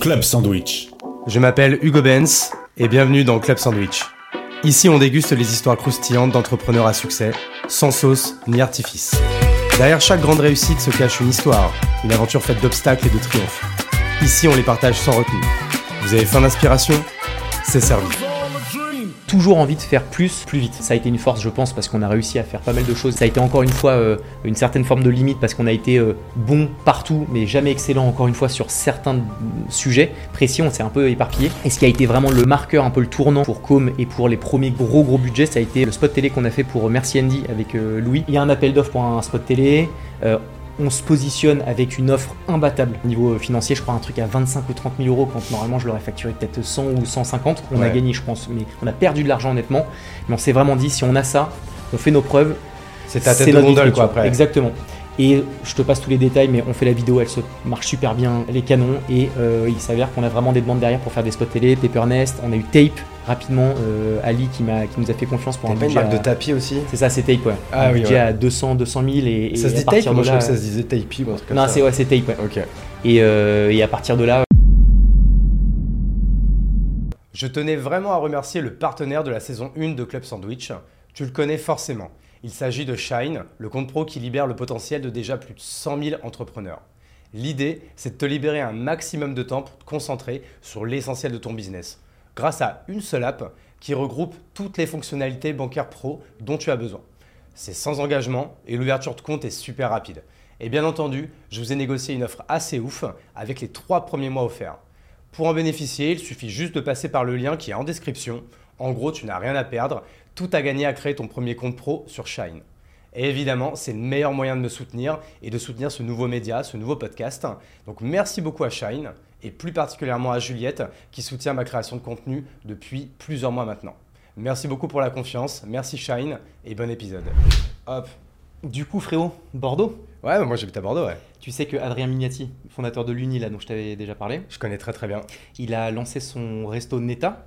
Club Sandwich. Je m'appelle Hugo Benz et bienvenue dans Club Sandwich. Ici, on déguste les histoires croustillantes d'entrepreneurs à succès, sans sauce ni artifice. Derrière chaque grande réussite se cache une histoire, une aventure faite d'obstacles et de triomphes. Ici, on les partage sans retenue. Vous avez faim d'inspiration? C'est servi toujours envie de faire plus, plus vite. Ça a été une force, je pense, parce qu'on a réussi à faire pas mal de choses. Ça a été encore une fois euh, une certaine forme de limite, parce qu'on a été euh, bon partout, mais jamais excellent, encore une fois, sur certains sujets précis. On s'est un peu éparpillé. Et ce qui a été vraiment le marqueur, un peu le tournant pour Com et pour les premiers gros gros budgets, ça a été le spot télé qu'on a fait pour Merci Andy avec euh, Louis. Il y a un appel d'offres pour un spot télé on se positionne avec une offre imbattable au niveau financier, je crois un truc à 25 ou 30 000 euros quand normalement je l'aurais facturé peut-être 100 ou 150. On a gagné, je pense, mais on a perdu de l'argent honnêtement. Mais on s'est vraiment dit, si on a ça, on fait nos preuves. C'est ta tête de gondole quoi après. Exactement. Et je te passe tous les détails, mais on fait la vidéo, elle se marche super bien, les canons. Et euh, il s'avère qu'on a vraiment des demandes derrière pour faire des spots télé, Paper Nest. On a eu Tape rapidement, euh, Ali qui, m'a, qui nous a fait confiance pour un budget. Une de tapis aussi C'est ça, c'est Tape, ouais. Ah, un oui, budget à 200, 200 000. Et, ça se dit Tape Moi je crois que ça se disait Tape. Non, c'est, ouais, c'est Tape, ouais. Ok. Et, euh, et à partir de là. Je tenais vraiment à remercier le partenaire de la saison 1 de Club Sandwich. Tu le connais forcément. Il s'agit de Shine, le compte pro qui libère le potentiel de déjà plus de 100 000 entrepreneurs. L'idée, c'est de te libérer un maximum de temps pour te concentrer sur l'essentiel de ton business, grâce à une seule app qui regroupe toutes les fonctionnalités bancaires pro dont tu as besoin. C'est sans engagement et l'ouverture de compte est super rapide. Et bien entendu, je vous ai négocié une offre assez ouf avec les trois premiers mois offerts. Pour en bénéficier, il suffit juste de passer par le lien qui est en description. En gros, tu n'as rien à perdre tout à gagner à créer ton premier compte pro sur Shine. Et évidemment, c'est le meilleur moyen de me soutenir et de soutenir ce nouveau média, ce nouveau podcast. Donc merci beaucoup à Shine et plus particulièrement à Juliette qui soutient ma création de contenu depuis plusieurs mois maintenant. Merci beaucoup pour la confiance, merci Shine et bon épisode. Hop. Du coup, frérot, Bordeaux? Ouais, moi j'habite à Bordeaux, ouais. Tu sais que Adrien Mignati, fondateur de l'Uni, là, dont je t'avais déjà parlé, je connais très très bien. Il a lancé son resto Neta,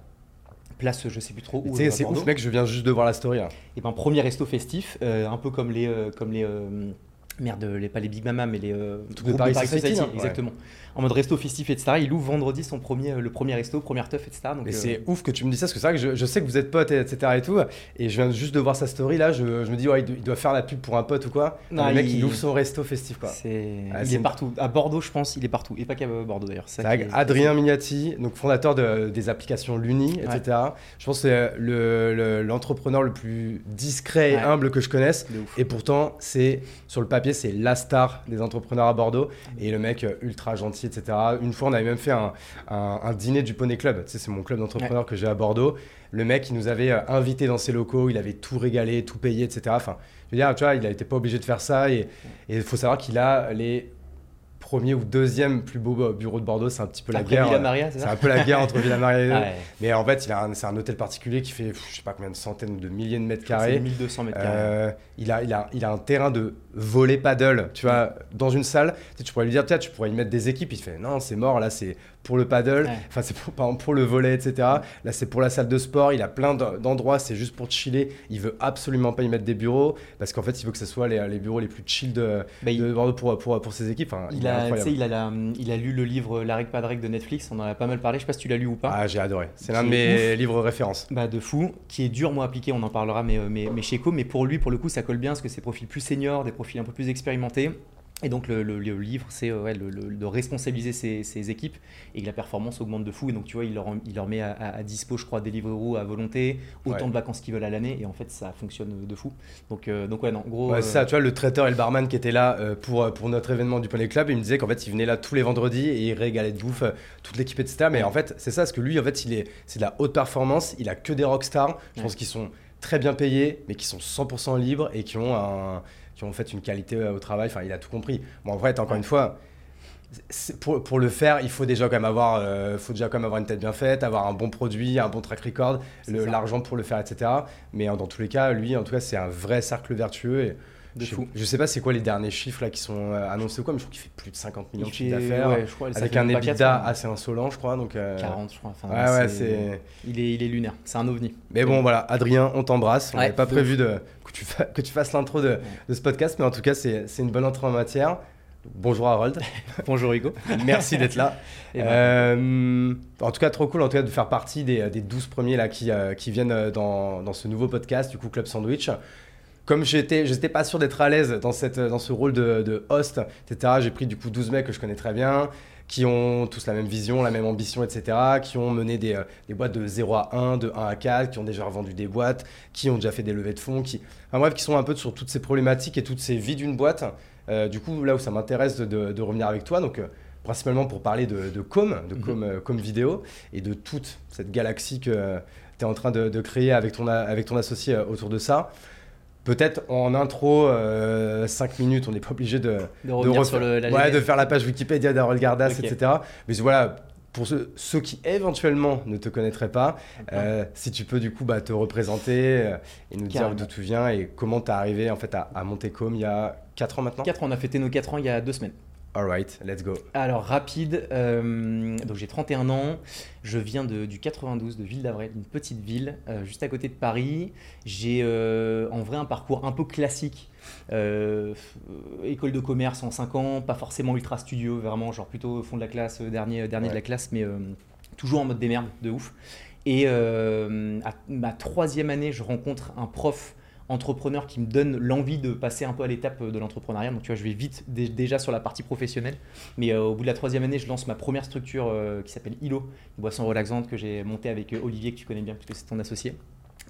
place, je sais plus trop où. C'est ouf, mec, je viens juste de voir la story. Et ben, premier resto festif, euh, un peu comme les, euh, comme les euh, merde, les, pas les Big Mama, mais les euh, de Paris, Society, hein. exactement. En mode resto festif, etc. Il ouvre vendredi son premier, le premier resto, première teuf, etc. Donc, et c'est ouf que tu me dis ça, parce que c'est vrai que je, sais que vous êtes potes, etc. et tout. Et je viens juste de voir sa story là, je, me dis, ouais, il doit faire la pub pour un pote ou quoi. Non, le mec, il, ouvre son resto festif, quoi. Ah, il est, partout. À Bordeaux, je pense, il est partout. Et pas qu'à Bordeaux d'ailleurs. Adrien Mignati, donc fondateur de, des applications Luni, etc. Je pense que c'est l'entrepreneur le, plus discret et humble que je connaisse. Et pourtant, c'est sur le papier, c'est la star des entrepreneurs à Bordeaux. Et le mec, euh, ultra gentil, etc. Une fois, on avait même fait un, dîner du Poney Club. Tu sais, c'est mon club d'entrepreneurs que j'ai à Bordeaux. Le mec, il nous avait euh, invité dans ses locaux, il avait tout régalé, tout payé, etc. Enfin, je veux dire, tu vois, il n'était pas obligé de faire ça. Et il faut savoir qu'il a les premier ou deuxième plus beau bureau de Bordeaux, c'est un petit peu la guerre. c'est un peu la guerre entre Villa Maria et deux. Mais en fait, c'est un hôtel particulier qui fait, je sais pas combien de centaines ou de milliers de mètres carrés. 1200 mètres carrés. Euh, il, a, il, a, il a un terrain de volley paddle, tu vois, dans une salle. Tu, pourrais lui dire, tiens, tu pourrais y mettre des équipes. Il fait, non, c'est mort, là, c'est pour le paddle, enfin, c'est pour, pour le volet, etc. Là, c'est pour la salle de sport. Il a plein d'endroits, c'est juste pour chiller. Il veut absolument pas y mettre des bureaux parce qu'en fait, il veut que ce soit les, les bureaux les plus chill de, bah, Bordeaux pour, pour, pour, ses équipes. il, a, il, a il a lu le livre L'Arrêt Padrec de Netflix. On en a pas mal parlé. Je sais pas si tu l'as lu ou pas. Ah, j'ai adoré. C'est l'un de mes livres références. Bah, de fou. Qui est dur, moi, appliqué. On en parlera, mais, mais, mais chez Co. Mais pour lui, pour le coup, ça colle bien parce que c'est profils plus seniors, des profils un peu plus expérimentés. Et donc le, livre, c'est euh, de responsabiliser ses, équipes et que la performance augmente de fou. Et donc tu vois, il leur, il leur met à, dispo, je crois, des livres à volonté, autant de vacances qu'ils veulent à l'année. Et en fait, ça fonctionne de fou. Donc, euh, donc ouais, non, gros. Ouais, ça, tu vois, le traiteur et le barman qui étaient là euh, pour, pour notre événement du Poney Club, il me disait qu'en fait, il venait là tous les vendredis et il régalait de bouffe toute l'équipe, etc. Mais en fait, c'est ça, parce que lui, en fait, il est, c'est de la haute performance, il a que des rockstars. Je pense qu'ils sont très bien payés, mais qui sont 100% libres et qui ont un qui ont fait une qualité euh, au travail. Enfin, il a tout compris. Bon, en vrai, encore une fois, pour, pour, le faire, il faut déjà quand même avoir, euh, faut déjà quand même avoir une tête bien faite, avoir un bon produit, un bon track record, l'argent pour le faire, etc. Mais dans tous les cas, lui, en tout cas, c'est un vrai cercle vertueux. Et, de je, fou. Je sais pas c'est quoi les derniers chiffres là qui sont euh, annoncés ou quoi, mais je crois qu'il fait plus de 50 millions de chiffres d'affaires. avec un EBITDA assez insolent, je crois. Donc, 40, je crois. ouais, ouais, c'est... Il, est, il est lunaire, c'est un ovni. Mais bon, voilà, Adrien, on t'embrasse. On n'avait pas prévu de, que tu, que tu fasses l'intro de, de, ce podcast, mais en tout cas, c'est une bonne entrée en matière. Bonjour Harold. Bonjour Hugo. Merci d'être là. Ben. Euh, en tout cas, trop cool en tout cas, de faire partie des, des 12 premiers là, qui, euh, qui viennent euh, dans, dans ce nouveau podcast, du coup Club Sandwich. Comme j'étais, je n'étais pas sûr d'être à l'aise dans, cette, dans ce rôle de, de host, etc., j'ai pris du coup 12 mecs que je connais très bien, qui ont tous la même vision, la même ambition, etc., qui ont mené des, euh, des boîtes de 0 à 1, de 1 à 4, qui ont déjà revendu des boîtes, qui ont déjà fait des levées de fonds, qui, enfin, bref, qui sont un peu sur toutes ces problématiques et toutes ces vies d'une boîte. Euh, du coup, là où ça m'intéresse de, de- de revenir avec toi, donc euh, principalement pour parler de, de com, de Mhm. com, euh, com vidéo et de toute cette galaxie que tu es en train de, créer avec ton, avec ton associé autour de ça. Peut-être en intro, 5 minutes, on n'est pas obligé de, De revenir refaire- sur le, la ouais, de faire la page Wikipédia d'Harold Gardas, etc. Mais voilà, pour ceux, ceux qui éventuellement ne te connaîtraient pas, euh, si tu peux du coup bah, te représenter euh, et nous Carrément. dire d'où tu viens et comment tu es arrivé en fait à, à Montecom il y a 4 ans maintenant? 4 ans, on a fêté nos 4 ans il y a 2 semaines. Alright, let's go. Alors rapide, euh, donc j'ai 31 ans, je viens de, du 92 de Ville d'Avray, d'une petite ville euh, juste à côté de Paris. J'ai euh, en vrai un parcours un peu classique, école de commerce en 5 ans, pas forcément ultra studio, vraiment genre plutôt fond de la classe, dernier, dernier de la classe, mais toujours en mode démerde de ouf. Et à ma troisième année, je rencontre un prof entrepreneur qui me donne l'envie de passer un peu à l'étape de l'entrepreneuriat. Donc tu vois, je vais vite dé- déjà sur la partie professionnelle. Mais euh, au bout de la troisième année, je lance ma première structure euh, qui s'appelle ILO, une boisson relaxante que j'ai montée avec euh, Olivier, que tu connais bien, puisque c'est ton associé,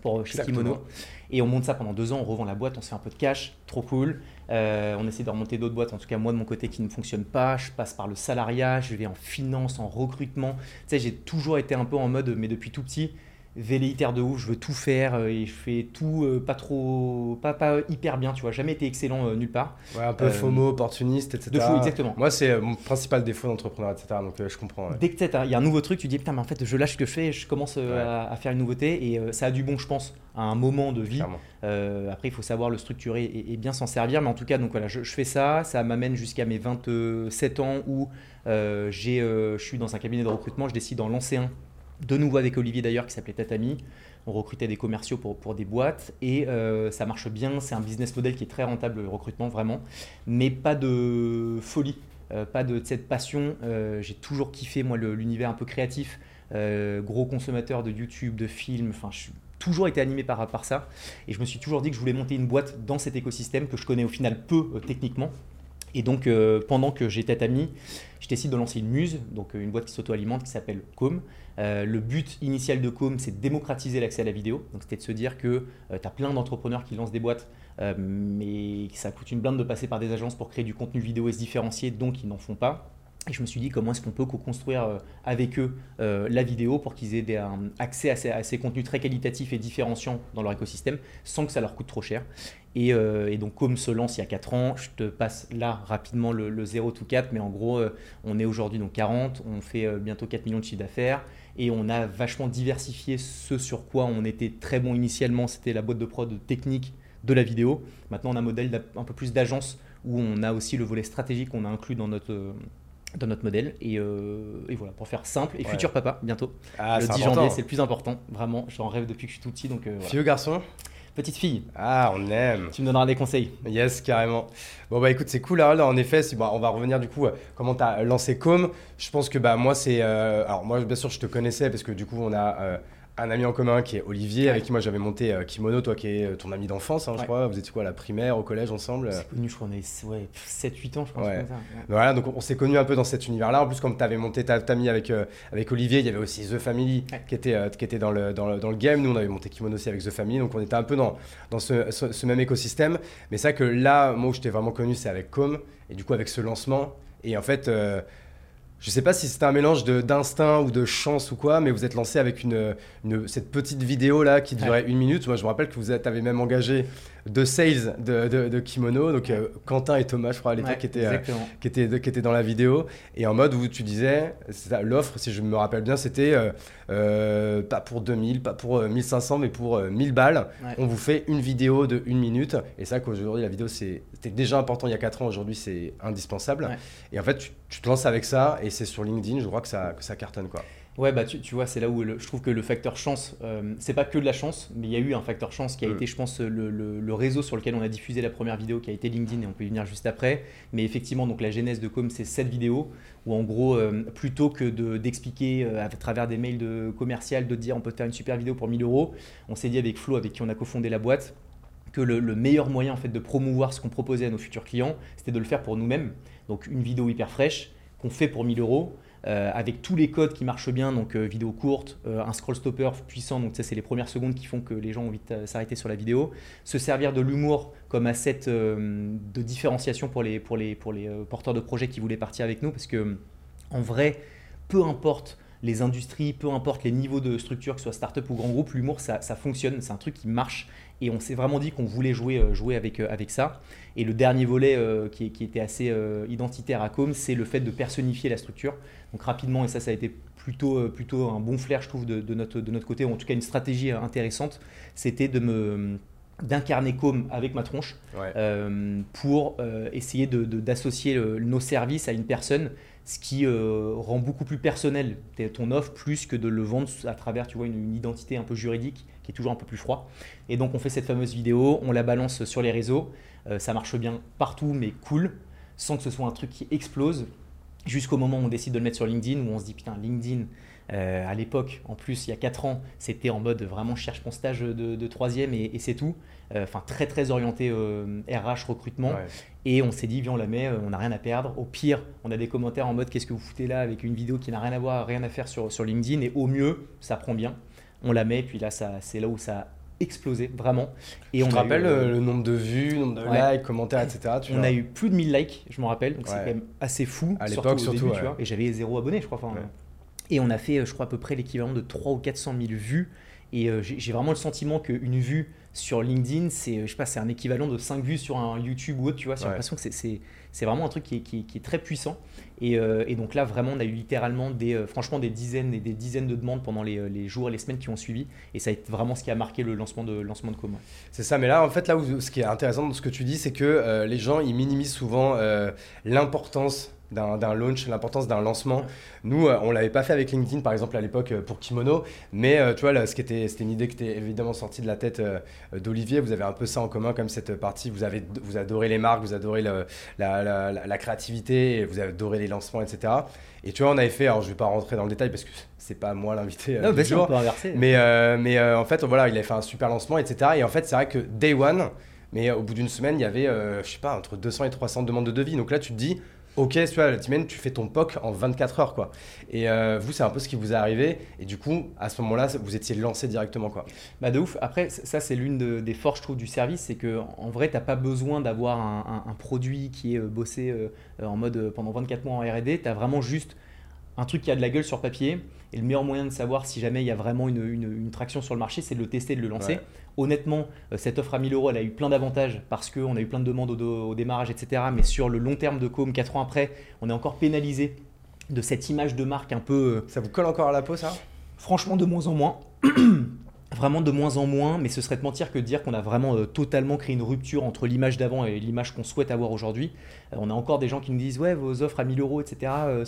pour euh, chez Exactement. Kimono. Et on monte ça pendant deux ans, on revend la boîte, on se fait un peu de cash, trop cool. Euh, on essaie de remonter d'autres boîtes, en tout cas moi de mon côté qui ne fonctionne pas. Je passe par le salariat, je vais en finance, en recrutement. Tu sais, j'ai toujours été un peu en mode, mais depuis tout petit, velléitaire de ouf, je veux tout faire euh, et je fais tout euh, pas trop, pas, pas hyper bien, tu vois, jamais été excellent euh, nulle part. Ouais, un peu Euh, FOMO, opportuniste, etc. De fou, exactement. Moi, c'est mon principal défaut d'entrepreneur, etc. Donc je comprends. ouais. Dès que il y a un nouveau truc, tu dis putain, mais en fait, je lâche ce que je fais, je commence Ouais. à, à faire une nouveauté et ça a du bon, je pense, à un moment de vie. Après, il faut savoir le structurer et, et bien s'en servir. Mais en tout cas, donc voilà, je, je fais ça. Ça m'amène jusqu'à mes 27 ans où j'ai, je suis dans un cabinet de recrutement. Je décide d'en lancer un, de nouveau avec Olivier d'ailleurs, qui s'appelait Tatami. On recrutait des commerciaux pour, pour des boîtes et euh, ça marche bien. C'est un business model qui est très rentable, le recrutement vraiment, mais pas de folie. euh, pas de cette passion. Euh, j'ai toujours kiffé moi l'univers un peu créatif, gros consommateur de YouTube, de films. Enfin, je suis toujours été animé par, par ça. Et je me suis toujours dit que je voulais monter une boîte dans cet écosystème que je connais au final peu techniquement. Et donc, euh, pendant que j'étais Tatami, je décide de lancer une muse, donc euh, une boîte qui s'auto-alimente qui s'appelle Com. Euh, le but initial de Com, c'est de démocratiser l'accès à la vidéo. Donc, c'était de se dire que tu as plein d'entrepreneurs qui lancent des boîtes, mais ça coûte une blinde de passer par des agences pour créer du contenu vidéo et se différencier, donc ils n'en font pas. Et je me suis dit comment est-ce qu'on peut co-construire euh, avec eux euh, la vidéo pour qu'ils aient un accès à ces, contenus très qualitatifs et différenciants dans leur écosystème sans que ça leur coûte trop cher. Et, euh, donc comme se lance il y a 4 ans, je te passe là rapidement le, le 0 to 4, mais en gros on est aujourd'hui donc 40, on fait bientôt 4 millions de chiffre d'affaires et on a vachement diversifié ce sur quoi on était très bon initialement, c'était la boîte de prod technique de la vidéo. Maintenant on a un modèle un peu plus d'agence où on a aussi le volet stratégique qu'on a inclus dans notre... dans notre modèle et, euh, et voilà pour faire simple et Ouais. futur papa bientôt Ah, le c'est 10 important. janvier c'est le plus important vraiment j'en rêve depuis que je suis tout petit donc euh, voilà. Fille ou garçon? Petite fille Ah, on aime. tu me donneras des conseils Yes, carrément. Bon bah écoute, c'est cool Harold. En effet, bah, on va revenir du coup euh, comment tu as lancé Com. Je pense que bah moi c'est euh, alors moi bien sûr je te connaissais parce que du coup on a un ami en commun qui est Olivier avec qui moi j'avais monté euh, Kimono, toi qui es euh, ton ami d'enfance, hein, je crois. Vous étiez quoi à la primaire, au collège ensemble euh? C'est connu je crois on est ouais, 7-8 ans je pense comme ça. Voilà, donc on, on s'est connus un peu dans cet univers-là. En plus, comme tu avais monté ta famille avec, euh, avec Olivier, il y avait aussi The Family qui était, euh, qui était dans, le, dans, le, dans le game. Nous, on avait monté Kimono aussi avec The Family. Donc, on était un peu dans, dans ce, ce- ce même écosystème. Mais c'est vrai que là, moi, où je t'ai vraiment connu, c'est avec Com. Et du coup, avec ce lancement. Et en fait, euh, je sais pas si c'était un mélange de- d'instinct ou de chance ou quoi, mais vous êtes lancé avec une, une- cette petite vidéo là qui durait une minute. Moi, je me rappelle que vous êtes- avez même engagé deux sales de, de, de Kimono. Donc, euh, Quentin et Thomas, je crois, à l'époque, Ouais, qui étaient. euh, qui qui était dans la vidéo, et en mode où tu disais, l'offre, si je me rappelle bien, c'était euh, pas pour 2000, pas pour euh, 1500, mais pour euh, 1000 balles. Ouais. On vous fait une vidéo de une minute, et ça qu'aujourd'hui, la vidéo, c'était déjà important il y a 4 ans, aujourd'hui, c'est indispensable. Ouais. Et en fait, tu, tu te lances avec ça et c'est sur LinkedIn, je crois que ça, que ça cartonne quoi. Ouais, bah tu, tu vois, c'est là où je trouve que le facteur chance, euh, c'est pas que de la chance, mais il y a eu un facteur chance qui a mm. été, je pense, le, le, réseau sur lequel on a diffusé la première vidéo qui a été LinkedIn et on peut y venir juste après. Mais effectivement, donc la genèse de Com, c'est cette vidéo où en gros, euh, plutôt que d'expliquer euh, à travers des mails de commercial, de dire on peut faire une super vidéo pour 1000 euros, on s'est dit avec Flo, avec qui on a cofondé la boîte, que le, le, meilleur moyen en fait de promouvoir ce qu'on proposait à nos futurs clients, c'était de le faire pour nous-mêmes. Donc une vidéo hyper fraîche qu'on fait pour 1000 euros euh, avec tous les codes qui marchent bien, donc euh, vidéo courte, euh, un scroll stopper puissant, donc ça c'est les premières secondes qui font que les gens ont envie de s'arrêter sur la vidéo. Se servir de l'humour comme asset de différenciation pour les porteurs de projets qui voulaient partir avec nous, parce que en vrai, peu importe les industries, peu importe les niveaux de structure, que ce soit start-up ou grand groupe, l'humour ça, ça fonctionne, c'est un truc qui marche et on s'est vraiment dit qu'on voulait jouer, euh, jouer avec, euh, avec ça. Et le dernier volet euh, qui, qui, était assez identitaire à Com, c'est le fait de personnifier la structure. Donc rapidement, et ça, ça a été plutôt, plutôt un bon flair, je trouve, de, de, notre, de notre côté, ou en tout cas une stratégie intéressante, c'était de me d'incarner Com avec ma tronche pour essayer d'associer nos services à une personne ce qui euh, rend beaucoup plus personnel ton offre plus que de le vendre à travers tu vois, une, identité un peu juridique qui est toujours un peu plus froid. Et donc on fait cette fameuse vidéo, on la balance sur les réseaux, euh, ça marche bien partout mais cool, sans que ce soit un truc qui explose, jusqu'au moment où on décide de le mettre sur LinkedIn, où on se dit putain LinkedIn, euh, à l'époque, en plus, il y a 4 ans, c'était en mode vraiment cherche mon stage de, troisième et, c'est tout. Euh, enfin, très très orienté RH euh, recrutement. Et on s'est dit, viens, on la met, on n'a rien à perdre. Au pire, on a des commentaires en mode qu'est-ce que vous foutez là avec une vidéo qui n'a rien à voir, rien à faire sur, sur LinkedIn. Et au mieux, ça prend bien. On la met, puis là, c'est là où ça a explosé vraiment. Et on te rappelle le nombre de vues, nombre de likes, commentaires, etc. on a eu plus de 1000 likes, je me rappelle, donc c'est quand même assez fou. À l'époque, surtout. tu vois, et j'avais zéro abonné, je crois. Et on a fait, euh, je crois, à peu près l'équivalent de 300 ou 400 000 vues. Et euh, j'ai vraiment le sentiment qu'une vue sur LinkedIn, c'est euh, je sais pas, c'est un équivalent de 5 vues sur un YouTube ou autre, tu vois. J'ai l'impression que c'est vraiment un truc qui est, qui est, très puissant. Et, et, donc là, vraiment, on a eu littéralement des, franchement des dizaines et des dizaines de demandes pendant les, les, jours et les semaines qui ont suivi. Et ça a été vraiment ce qui a marqué le lancement de, lancement de Com. C'est ça, mais là, en fait, là où ce qui est intéressant dans ce que tu dis, c'est que les gens, ils minimisent souvent l'importance d'un launch, l'importance d'un lancement. Nous, euh, on l'avait pas fait avec LinkedIn, par exemple, à l'époque euh, pour Kimono, mais euh, tu vois, là, ce qui était, c'était une idée qui était évidemment sortie de la tête d'Olivier. Vous avez un peu ça en commun, comme cette partie. Vous avez, vous adorez les marques, vous adorez la, la, la, créativité, vous adorez les lancements, etc. Et tu vois, on avait fait, alors je vais pas rentrer dans le détail parce que c'est pas moi l'invité euh, du jour, mais, mais en fait, voilà, il avait fait un super lancement, etc. Et en fait, c'est vrai que Day One, mais au bout d'une semaine, il y avait, je sais pas, entre 200 et 300 demandes de devis. Donc là, tu te dis, Ok, tu vois, tu fais ton POC en 24 heures, quoi. Et euh, vous, c'est un peu ce qui vous est arrivé. Et du coup, à ce moment-là, vous étiez lancé directement, quoi. Bah de ouf. Après, ça, c'est l'une des forces, je trouve, du service, c'est que en vrai, t'as pas besoin d'avoir un, produit qui est euh, bossé euh, en mode pendant 24 mois en R&D. T'as vraiment juste un truc qui a de la gueule sur papier. Et le meilleur moyen de savoir si jamais il y a vraiment une, une, traction sur le marché, c'est de le tester, de le lancer. Honnêtement, euh, cette offre à 1000 euros, elle a eu plein d'avantages parce qu'on a eu plein de demandes au, démarrage, etc. Mais sur le long terme de Com, 4 ans après, on est encore pénalisé de cette image de marque un peu. Euh, ça vous colle encore à la peau, ça? Franchement, de moins en moins. vraiment de moins en moins, mais ce serait de mentir que de dire qu'on a vraiment euh, totalement créé une rupture entre l'image d'avant et l'image qu'on souhaite avoir aujourd'hui. Euh, on a encore des gens qui nous disent ouais vos offres à 1000 euros etc. Euh,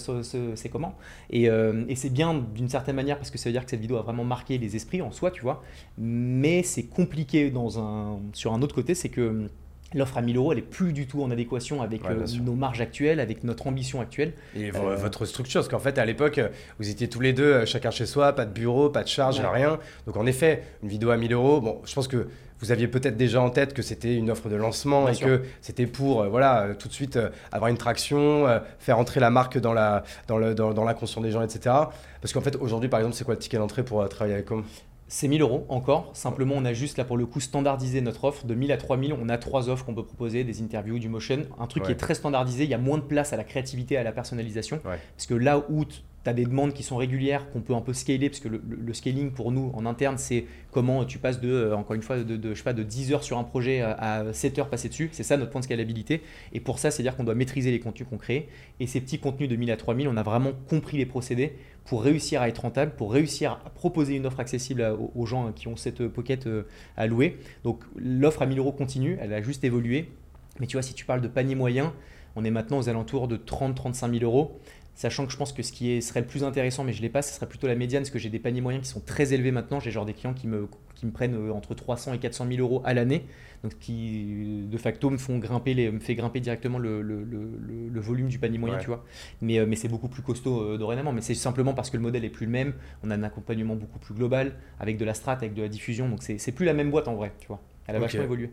c'est comment? Et, et c'est bien d'une certaine manière parce que ça veut dire que cette vidéo a vraiment marqué les esprits en soi, tu vois. Mais c'est compliqué dans un, sur un autre côté, c'est que L'offre à 1000 euros, elle est plus du tout en adéquation avec euh, nos marges actuelles, avec notre ambition actuelle. Et euh, votre structure, parce qu'en fait, à l'époque, vous étiez tous les deux, euh, chacun chez soi, pas de bureau, pas de charge, rien. Donc en effet, une vidéo à 1000 euros, bon, je pense que vous aviez peut-être déjà en tête que c'était une offre de lancement et que c'était pour, voilà, tout de suite avoir une traction, faire entrer la marque dans la dans le dans, dans l'inconscient des gens, etc. Parce qu'en fait, aujourd'hui, par exemple, c'est quoi le ticket d'entrée pour travailler avec Com c'est 1000 euros encore. Simplement, on a juste là pour le coup standardisé notre offre. De 1000 à 3000, on a trois offres qu'on peut proposer des interviews, du motion. Un truc qui est très standardisé. Il y a moins de place à la créativité, à la personnalisation. Parce que là où tu as des demandes qui sont régulières, qu'on peut un peu scaler, parce que le, scaling pour nous en interne, c'est comment tu passes de, euh, encore une fois, de, je sais pas, de 10 heures sur un projet à 7 heures passées dessus. C'est ça notre point de scalabilité. Et pour ça, c'est-à-dire qu'on doit maîtriser les contenus qu'on crée. Et ces petits contenus de 1000 à 3000, on a vraiment compris les procédés pour réussir à être rentable, pour réussir à proposer une offre accessible aux gens qui ont cette pocket euh, à louer. Donc l'offre à 1000 euros continue, elle a juste évolué. Mais tu vois, si tu parles de panier moyen, On est maintenant aux alentours de 30-35 000 euros. Sachant que je pense que ce qui serait le plus intéressant, mais je ne l'ai pas, ce serait plutôt la médiane, parce que j'ai des paniers moyens qui sont très élevés maintenant. J'ai genre des clients qui me, qui me prennent euh, entre 300 et 400 000 euros à l'année, donc qui de facto me font grimper, les, me fait grimper directement le, le, le, volume du panier moyen, tu vois. Mais, euh, mais c'est beaucoup plus costaud euh, dorénavant. Mais c'est simplement parce que le modèle est plus le même. On a un accompagnement beaucoup plus global, avec de la strat, avec de la diffusion. Donc c'est plus la même boîte en vrai, tu vois. Elle a vachement évolué.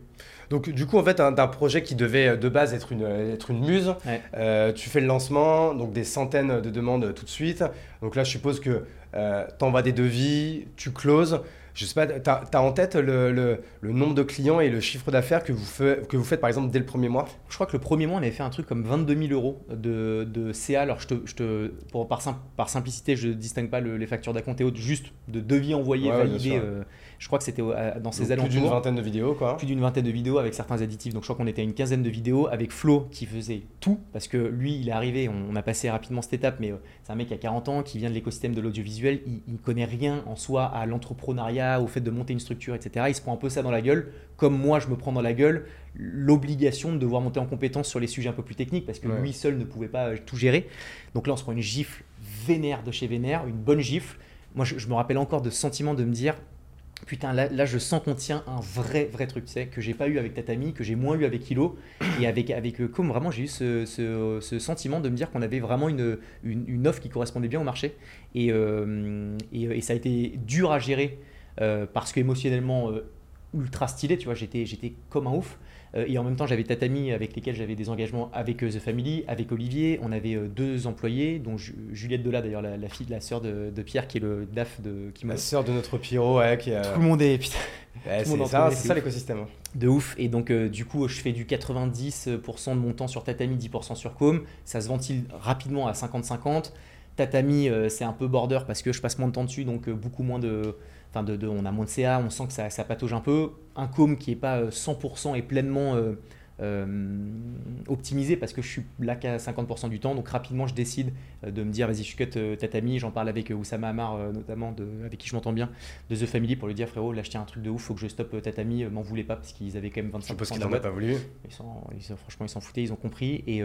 Donc du coup, en fait, d'un projet qui devait euh, de base être une, être une muse, euh, tu fais le lancement, donc des centaines de demandes tout de suite. Donc là, je suppose que euh, tu envoies des devis, tu closes. Je sais pas, tu as, en tête le, le, nombre de clients et le chiffre d'affaires que, vous que vous faites par exemple dès le premier mois? Je crois que le premier mois, on avait fait un truc comme 22 000 euros de, de CA. Alors, je te, je te, pour, par, par simplicité, je ne distingue pas les factures d'acompte et autres, juste de devis envoyés, validés. Euh, je crois que c'était dans ces alentours. Plus d'une vingtaine de vidéos, quoi. Plus d'une vingtaine de vidéos avec certains additifs. Donc, je crois qu'on était à une quinzaine de vidéos avec Flo qui faisait tout parce que lui, il est arrivé, on, a passé rapidement cette étape, mais euh, c'est un mec qui a 40 ans, qui vient de l'écosystème de l'audiovisuel. Il ne connaît rien en soi à l'entrepreneuriat, au fait de monter une structure, etc. Il se prend un peu ça dans la gueule, comme moi je me prends dans la gueule l'obligation de devoir monter en compétence sur les sujets un peu plus techniques, parce que lui seul ne pouvait pas euh, tout gérer. Donc là, on se prend une gifle vénère de chez vénère, une bonne gifle. Moi, je, me rappelle encore de ce sentiment de me dire, putain, là, je sens qu'on tient un vrai, vrai truc, tu sais, que j'ai pas eu avec Tatami, que j'ai moins eu avec Hilo, et avec, avec euh, vraiment, j'ai eu ce, sentiment de me dire qu'on avait vraiment une, une, offre qui correspondait bien au marché. Et, euh, et, et, ça a été dur à gérer euh, parce qu'émotionnellement euh, ultra stylé, tu vois, j'étais comme un ouf. Euh, et en même temps, j'avais Tatami avec lesquels j'avais des engagements avec The Family, avec Olivier. On avait deux employés, dont Juliette Delat, d'ailleurs, la, fille de la sœur de, Pierre, qui est le DAF de. Qui la sœur de notre Pierrot, ouais. Qui Tout le monde est. Putain. c'est ça, ça l'écosystème. Hein. De ouf. Et donc, du coup, je fais du 90% de mon temps sur Tatami, 10% sur Com. Ça se ventile rapidement à 50-50. Tatami, c'est un peu border parce que je passe moins de temps dessus, donc beaucoup moins de enfin de, on a moins de CA, on sent que ça, ça patauge un peu. Un com qui n'est pas 100% euh, et pleinement euh, euh, optimisé parce que je suis là qu'à 50% du temps. Donc rapidement, je décide de me dire vas-y, je cut Tatami. J'en parle avec Oussama Amar, notamment, de, avec qui je m'entends bien, de The Family, pour lui dire frérot, là je tiens un truc de ouf, faut que je stoppe Tatami. M'en voulez pas parce qu'ils avaient quand même 25% Parce qu'ils n'en pas voulu. Ils franchement, ils s'en foutaient, ils ont compris. Et.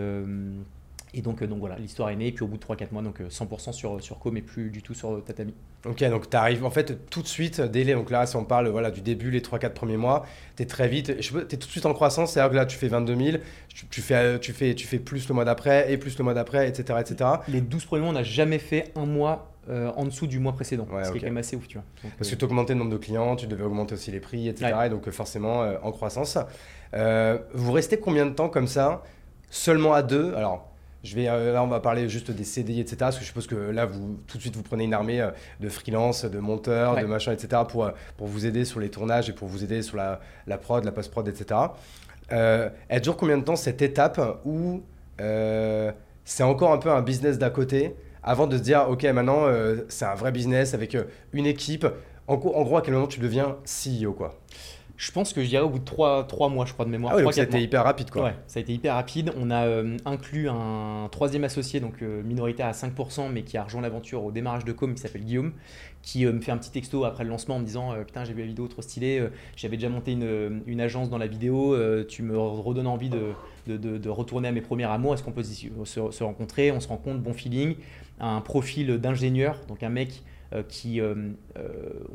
Et donc, donc voilà, l'histoire est née. Et puis au bout de 3-4 mois, donc 100% sur, sur Co, mais plus du tout sur Tatami. Ok, donc tu arrives en fait tout de suite, dès les, donc là, si on parle voilà, du début, les 3-4 premiers mois, tu es très vite, tu es tout de suite en croissance, c'est-à-dire que là, tu fais 22 000, tu, fais, tu, fais, tu fais plus le mois d'après, et plus le mois d'après, etc., etc. Les 12 premiers mois, on n'a jamais fait un mois euh, en dessous du mois précédent, ce qui est quand même assez ouf, tu vois. Parce que tu augmentais le nombre de clients, tu devais augmenter aussi les prix, etc., et donc forcément euh, en croissance. Euh, vous restez combien de temps comme ça Seulement à deux? Alors, je vais, euh, là, on va parler juste des CDI, etc. Parce que je suppose que là, vous, tout de suite, vous prenez une armée euh, de freelance, de monteurs, de machin, etc. Pour, euh, pour vous aider sur les tournages et pour vous aider sur la, la prod, la post-prod, etc. elle dure combien de temps cette étape où c'est encore un peu un business d'à côté avant de se dire, OK, maintenant, c'est un vrai business avec une équipe. En, en gros, à quel moment tu deviens CEO, quoi? Je pense que je dirais au bout de 3, mois, je crois, de mémoire. Ah oui, ça a été hyper rapide, quoi. Ouais, ça a été hyper rapide. On a euh, inclus un troisième associé, donc euh, minoritaire à 5%, mais qui a rejoint l'aventure au démarrage de Com, qui s'appelle Guillaume, qui euh, me fait un petit texto après le lancement en me disant Putain, j'ai vu la vidéo trop stylée, j'avais déjà monté une, une, agence dans la vidéo, tu me redonnes envie de, de, de, retourner à mes premiers amours, est-ce qu'on peut se, se, rencontrer? On se rencontre, bon feeling. Un profil d'ingénieur, donc un mec euh, qui, euh, euh,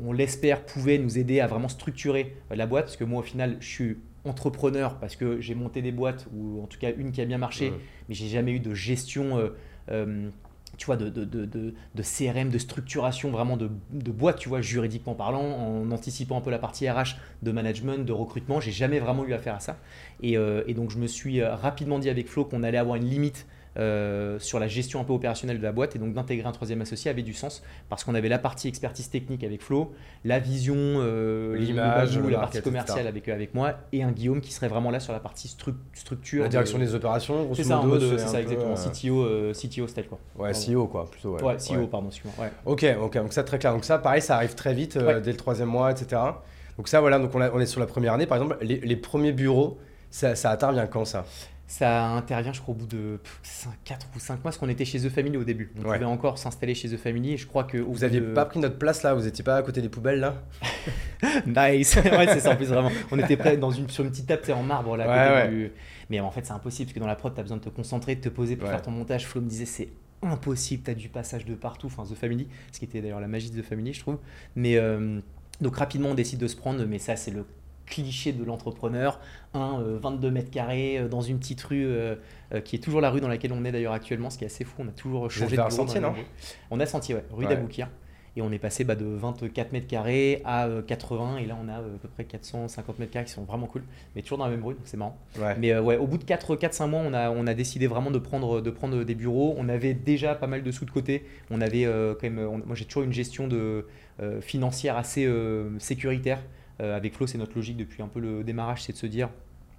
on l'espère, pouvait nous aider à vraiment structurer la boîte. Parce que moi, au final, je suis entrepreneur parce que j'ai monté des boîtes, ou en tout cas une qui a bien marché, mais j'ai jamais eu de gestion tu vois, de, de, de, de, CRM, de structuration vraiment de, boîte, tu vois, juridiquement parlant, en anticipant un peu la partie RH, de management, de recrutement. J'ai jamais vraiment eu affaire à ça. Et, et donc, je me suis rapidement dit avec Flo qu'on allait avoir une limite euh, sur la gestion un peu opérationnelle de la boîte et donc d'intégrer un troisième associé avait du sens parce qu'on avait la partie expertise technique avec Flo, la vision, euh, l'image, la partie commerciale avec, avec moi et un Guillaume qui serait vraiment là sur la partie structure. La direction des opérations, C'est ça, c'est ça exactement, CTO, euh, CTO style quoi. Ouais, CEO quoi, plutôt. Ouais, CEO, pardon, excuse-moi. Ok, ok, donc ça très clair. Donc ça, pareil, ça arrive très vite dès le troisième mois, etc. Donc ça, voilà, donc on, est sur la première année, par exemple, les, premiers bureaux, ça, ça intervient quand ça? Ça intervient, je crois, au bout de 4 ou 5 mois, parce qu'on était chez The Family au début. On pouvait encore s'installer chez The Family. Et je crois que. Vous n'aviez pas pris notre place là Vous n'étiez pas à côté des poubelles là? Nice Ouais, c'est ça en plus, vraiment. On était prêts dans une, sur une petite table en marbre là. Mais en fait, c'est impossible, parce que dans la prod, tu as besoin de te concentrer, de te poser pour faire ton montage. Flo me disait, c'est impossible, tu as du passage de partout. Enfin, The Family, ce qui était d'ailleurs la magie de The Family, je trouve. Mais. Euh, donc rapidement, on décide de se prendre, mais ça, c'est le cliché de l'entrepreneur, un 22 euh, mètres carrés euh, dans une petite rue euh, qui est toujours la rue dans laquelle on est d'ailleurs actuellement, ce qui est assez fou. On a toujours changé de sentier, non On a senti, ouais, rue d'Aboukir. Et on est passé bah, de 24 mètres carrés à 80, et là on a à peu près 450 mètres carrés qui sont vraiment cool, mais toujours dans la même rue, donc c'est marrant. Mais ouais, au bout de 4-5 mois, on a, on a décidé vraiment de prendre, de prendre des bureaux. On avait déjà pas mal de sous de côté. On avait quand même, moi j'ai toujours une gestion de, financière assez sécuritaire. Euh, avec Flo, c'est notre logique depuis un peu le démarrage, c'est de se dire.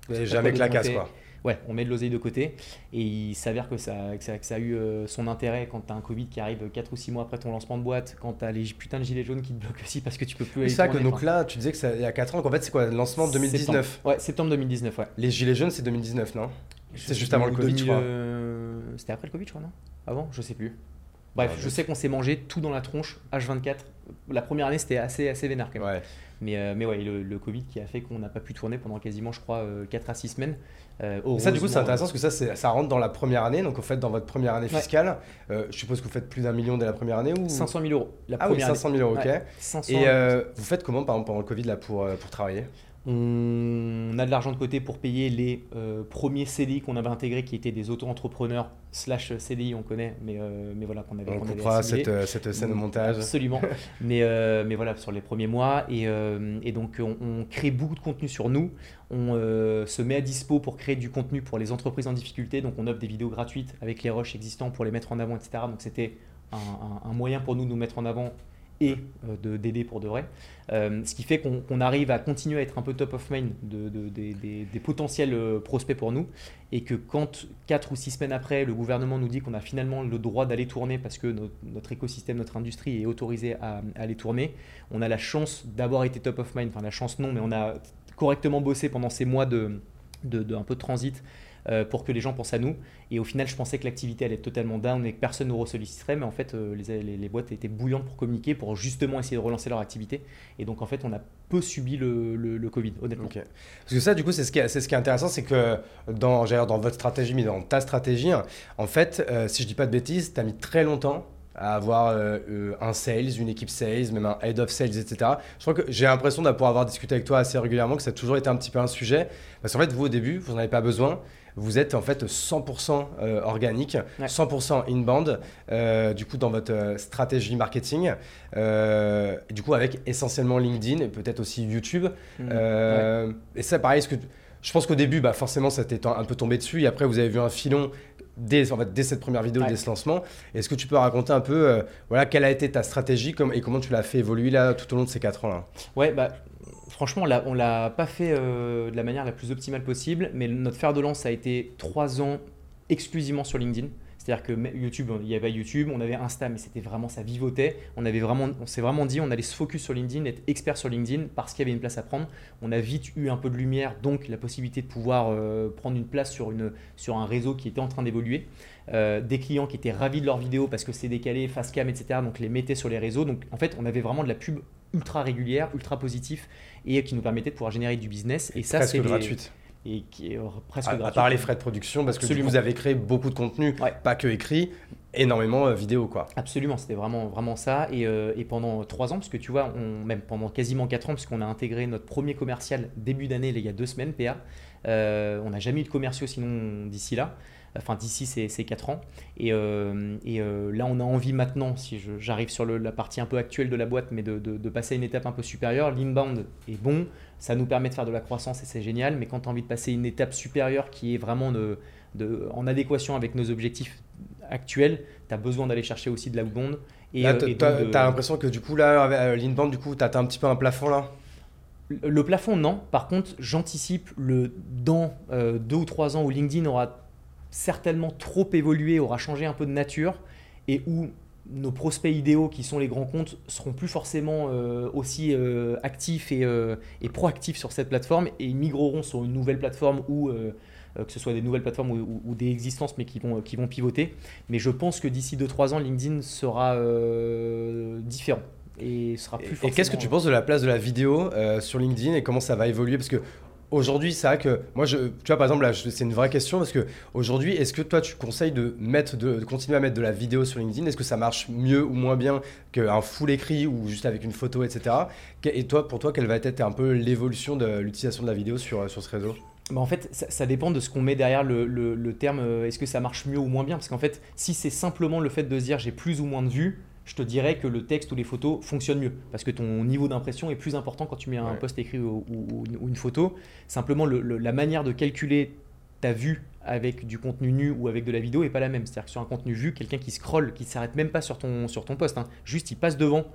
Jamais que la casse, quoi. Ouais, on met de l'oseille de côté. Et il s'avère que ça, ça, a eu euh, son intérêt quand tu as un Covid qui arrive 4 ou 6 mois après ton lancement de boîte, quand tu as les putains de gilets jaunes qui te bloquent aussi parce que tu peux plus aller. C'est ça que donc là, tu disais que ça, il y a 4 ans, qu'en fait, c'est quoi Le lancement 2019 Ouais, septembre 2019, ouais. Les gilets jaunes, c'est 2019, non? C'est juste avant le Covid, je crois. Euh, c'était après le Covid, je crois, non? Avant Je sais plus. Bref, je sais qu'on s'est mangé tout dans la tronche, H24. La première année, c'était assez, assez vénère quand même. Mais, euh, mais ouais, le, Covid qui a fait qu'on n'a pas pu tourner pendant quasiment, je crois, 4 euh, à 6 semaines. Euh, ça, du coup, c'est intéressant parce que ça, ça rentre dans la première année. Donc, en fait, dans votre première année fiscale, je suppose que vous faites plus d'un million dès la première année ou? 500 000 euros. La ah oui, 500 000 euros, ok. Et vous faites comment, par exemple, pendant le Covid là, pour, pour travailler? On a de l'argent de côté pour payer les euh, premiers CDI qu'on avait intégrés, qui étaient des auto-entrepreneurs slash CDI, on connaît, mais, euh, mais voilà, qu'on avait. On comprendra cette, euh, cette, scène de montage. Absolument. mais, mais voilà, sur les premiers mois. Et, et donc, on, crée beaucoup de contenu sur nous. On se met à dispo pour créer du contenu pour les entreprises en difficulté. Donc, on offre des vidéos gratuites avec les rushs existants pour les mettre en avant, etc. Donc, c'était un, un moyen pour nous de nous mettre en avant et euh, d'aider pour de vrai. Euh, ce qui fait qu'on arrive à continuer à être un peu top of mind de, des, potentiels euh, prospects pour nous et que quand 4 ou 6 semaines après, le gouvernement nous dit qu'on a finalement le droit d'aller tourner parce que notre, écosystème, notre industrie est autorisé à, aller tourner, on a la chance d'avoir été top of mind, enfin la chance non, mais on a correctement bossé pendant ces mois de, de, un peu de transit euh, pour que les gens pensent à nous. Et au final, je pensais que l'activité allait être totalement down et que personne ne nous ressolliciterait, mais en fait, euh, les, les, boîtes étaient bouillantes pour communiquer, pour justement essayer de relancer leur activité. Et donc, en fait, on a peu subi le, le, Covid, honnêtement. Parce que ça, du coup, c'est ce, qui est, ce qui est intéressant, c'est que dans, dans votre stratégie, mais dans ta stratégie, en fait, euh, si je dis pas de bêtises, tu as mis très longtemps à avoir un sales, une équipe sales, même un head of sales, etc. Je crois que j'ai l'impression d'avoir avoir discuté avec toi assez régulièrement que ça a toujours été un petit peu un sujet. Parce qu'en fait, vous, au début, vous n'en avez pas besoin vous êtes en fait 100% euh, organique, 100% inbound, euh, du coup dans votre euh, stratégie marketing, du coup avec essentiellement LinkedIn et peut-être aussi YouTube. Mmh. Et ça, pareil, que je pense qu'au début, bah, forcément, ça t'est un peu tombé dessus. Et après, vous avez vu un filon dès, en fait, dès cette première vidéo, dès ce lancement. Est-ce que tu peux raconter un peu voilà, quelle a été ta stratégie et comment tu l'as fait évoluer là, tout au long de ces 4 ans-là? Ouais, bah, franchement, on l'a pas fait euh, de la manière la plus optimale possible, mais notre fer de lance a été trois ans exclusivement sur LinkedIn. C'est-à-dire que YouTube, il y avait YouTube, on avait Insta, mais c'était vraiment, ça vivotait. On avait vraiment, on s'est vraiment dit, on allait se focus sur LinkedIn, être expert sur LinkedIn parce qu'il y avait une place à prendre. On a vite eu un peu de lumière, donc la possibilité de pouvoir euh, prendre une place sur, une, sur un réseau qui était en train d'évoluer. Euh, des clients qui étaient ravis de leurs vidéos parce que c'est décalé, face cam, etc. Donc les mettaient sur les réseaux. Donc en fait, on avait vraiment de la pub ultra régulière, ultra positif et qui nous permettait de pouvoir générer du business. Et ça, c'est gratuite. Et qui est presque à, gratuit. À part les frais de production, parce que vous avez créé beaucoup de contenu, pas que écrit, énormément euh, vidéo quoi. Absolument, c'était vraiment, vraiment ça. Et, euh, et, pendant trois ans, parce que tu vois, on, même pendant quasiment quatre ans, puisqu'on a intégré notre premier commercial début d'année, il y a deux semaines, PA, euh, on n'a jamais eu de commerciaux sinon d'ici là enfin d'ici ces, 4 ans. Et, euh, là, on a envie maintenant, si j'arrive sur la partie un peu actuelle de la boîte, mais de, passer à une étape un peu supérieure. L'inbound est bon, ça nous permet de faire de la croissance et c'est génial, mais quand tu as envie de passer une étape supérieure qui est vraiment en adéquation avec nos objectifs actuels, tu as besoin d'aller chercher aussi de l'outbound. Et, euh, tu as, l'impression que du coup, là, l'inbound, du coup, tu as un petit peu un plafond là? Le plafond, non. Par contre, j'anticipe le dans deux ou trois ans où LinkedIn aura certainement trop évolué, aura changé un peu de nature et où nos prospects idéaux qui sont les grands comptes seront plus forcément euh, aussi euh, actifs et, euh, et, proactifs sur cette plateforme et ils migreront sur une nouvelle plateforme où que ce soit des nouvelles plateformes ou, des existences, mais qui vont, qui vont pivoter. Mais je pense que d'ici 2-3 ans, LinkedIn sera différent et sera plus Et qu'est-ce que tu penses de la place de la vidéo sur LinkedIn et comment ça va évoluer? Parce que Aujourd'hui, c'est vrai que moi, tu vois, par exemple, là, c'est une vraie question parce que aujourd'hui, est-ce que toi, tu conseilles de mettre, de, continuer à mettre de la vidéo sur LinkedIn? Est-ce que ça marche mieux ou moins bien qu'un full écrit ou juste avec une photo, etc. Et toi, pour toi, quelle va être un peu l'évolution de l'utilisation de la vidéo sur, sur ce réseau? Bah en fait, ça, dépend de ce qu'on met derrière le, le terme euh, est-ce que ça marche mieux ou moins bien? Parce qu'en fait, si c'est simplement le fait de se dire j'ai plus ou moins de vues, je te dirais que le texte ou les photos fonctionnent mieux parce que ton niveau d'impression est plus important quand tu mets un post écrit ou, une photo. Simplement, la manière de calculer ta vue avec du contenu nu ou avec de la vidéo est pas la même. C'est-à-dire que sur un contenu vu, quelqu'un qui scrolle, qui s'arrête même pas sur ton, sur ton post, hein, juste il passe devant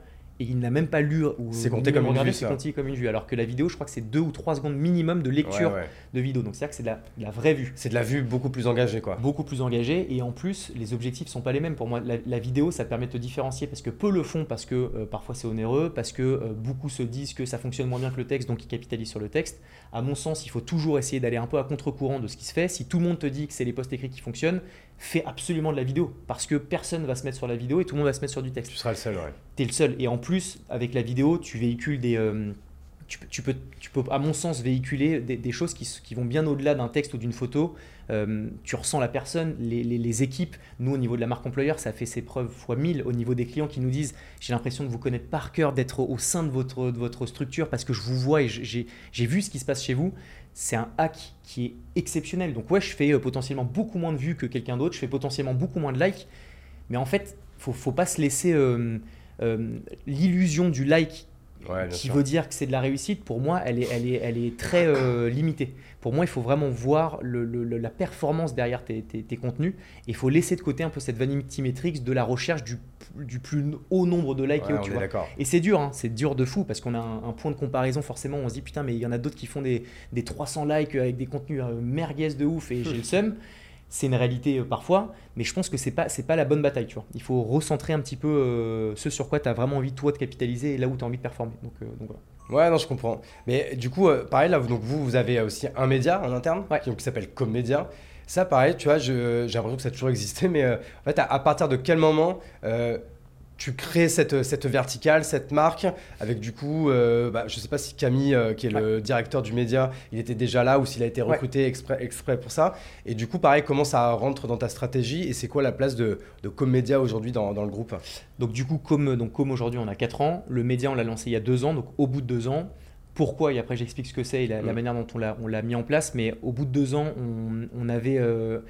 et il n'a même pas lu ou c'est compté comme une vue c'est compté comme une vue. Alors que la vidéo je crois que c'est deux ou trois secondes minimum de lecture de vidéo. Donc c'est à dire que c'est de la, vraie vue. C'est de la vue beaucoup plus engagée quoi. Beaucoup plus engagée. Et en plus les objectifs sont pas les mêmes. Pour moi la, vidéo ça permet de te différencier parce que peu le font parce que euh, parfois c'est onéreux parce que euh, beaucoup se disent que ça fonctionne moins bien que le texte donc ils capitalisent sur le texte. À mon sens il faut toujours essayer d'aller un peu à contre-courant de ce qui se fait. Si tout le monde te dit que c'est les posts écrits qui fonctionnent fais absolument de la vidéo parce que personne va se mettre sur la vidéo et tout le monde va se mettre sur du texte. Tu seras le seul, ouais. Tu es le seul. Et en plus, avec la vidéo, tu véhicules des. Euh, tu, peux, tu peux, à mon sens, véhiculer des, choses qui, qui, vont bien au-delà d'un texte ou d'une photo. Euh, tu ressens la personne, les, les, équipes. Nous, au niveau de la marque employeur, ça fait ses preuves fois 1000 au niveau des clients qui nous disent J'ai l'impression de vous connaître par cœur, d'être au sein de votre, de votre structure parce que je vous vois et j'ai vu ce qui se passe chez vous c'est un hack qui est exceptionnel. Donc ouais, je fais euh, potentiellement beaucoup moins de vues que quelqu'un d'autre, je fais potentiellement beaucoup moins de likes, mais en fait, faut, faut pas se laisser euh, euh, l'illusion du like qui veut dire que c'est de la réussite, pour moi, elle est, elle est, elle est très euh, limitée. Pour moi, il faut vraiment voir le, la performance derrière tes, tes, contenus. Et il faut laisser de côté un peu cette vanity metrics de la recherche du, du plus haut nombre de likes et Tu vois. Et c'est dur, hein, c'est dur de fou parce qu'on a un, point de comparaison. Forcément, on se dit putain, mais il y en a d'autres qui font des, des 300 likes avec des contenus euh, merguez de ouf et j'ai le seum c'est une réalité euh, parfois, mais je pense que c'est pas c'est pas la bonne bataille, tu vois. Il faut recentrer un petit peu euh, ce sur quoi tu as vraiment envie toi de capitaliser et là où tu as envie de performer. Donc, euh, donc voilà. Ouais, non, je comprends. Mais du coup, pareil, là, donc vous, vous avez aussi un média en interne qui, qui s'appelle Comédia. Ça, pareil, tu vois, j'ai l'impression que ça a toujours existé, mais en fait, à, partir de quel moment tu crées cette, cette verticale, cette marque, avec du coup, euh, bah, je ne sais pas si Camille, euh, qui est le directeur du média, il était déjà là ou s'il a été recruté exprès, exprès, pour ça. Et du coup, pareil, comment ça rentre dans ta stratégie et c'est quoi la place de, de Comédia aujourd'hui dans, dans, le groupe? Donc du coup, comme, donc, comme aujourd'hui on a 4 ans, le média on l'a lancé il y a 2 ans, donc au bout de 2 ans, pourquoi, et après j'explique ce que c'est et la, mm. manière dont on l'a mis en place, mais au bout de 2 ans, on, on avait, euh,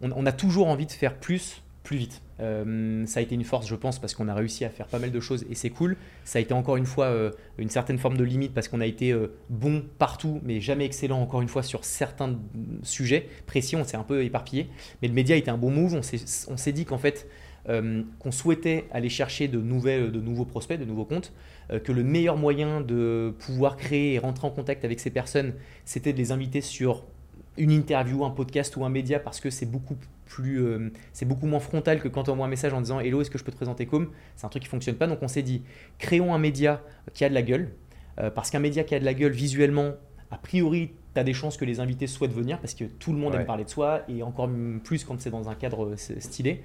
on, on a toujours envie de faire plus plus vite. Euh, ça a été une force, je pense, parce qu'on a réussi à faire pas mal de choses et c'est cool. Ça a été encore une fois euh, une certaine forme de limite parce qu'on a été euh, bon partout, mais jamais excellent, encore une fois, sur certains sujets précis. On s'est un peu éparpillé. Mais le média été un bon move. On s'est dit qu'en fait, qu'on souhaitait aller chercher de, nouvelles, de nouveaux prospects, de nouveaux comptes, que le meilleur moyen de pouvoir créer et rentrer en contact avec ces personnes, c'était de les inviter sur une interview, un podcast ou un média parce que c'est beaucoup plus, euh, c'est beaucoup moins frontal que quand on envoie un message en disant Hello, est-ce que je peux te présenter comme C'est un truc qui fonctionne pas. Donc on s'est dit créons un média qui a de la gueule euh, parce qu'un média qui a de la gueule visuellement, a priori, tu as des chances que les invités souhaitent venir parce que tout le monde aime parler de soi et encore plus quand c'est dans un cadre euh, stylé.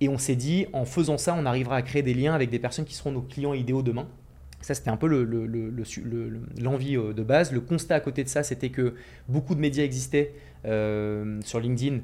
Et on s'est dit en faisant ça, on arrivera à créer des liens avec des personnes qui seront nos clients idéaux demain. Ça, c'était un peu l'envie le, de base. Le constat à côté de ça, c'était que beaucoup de médias existaient sur LinkedIn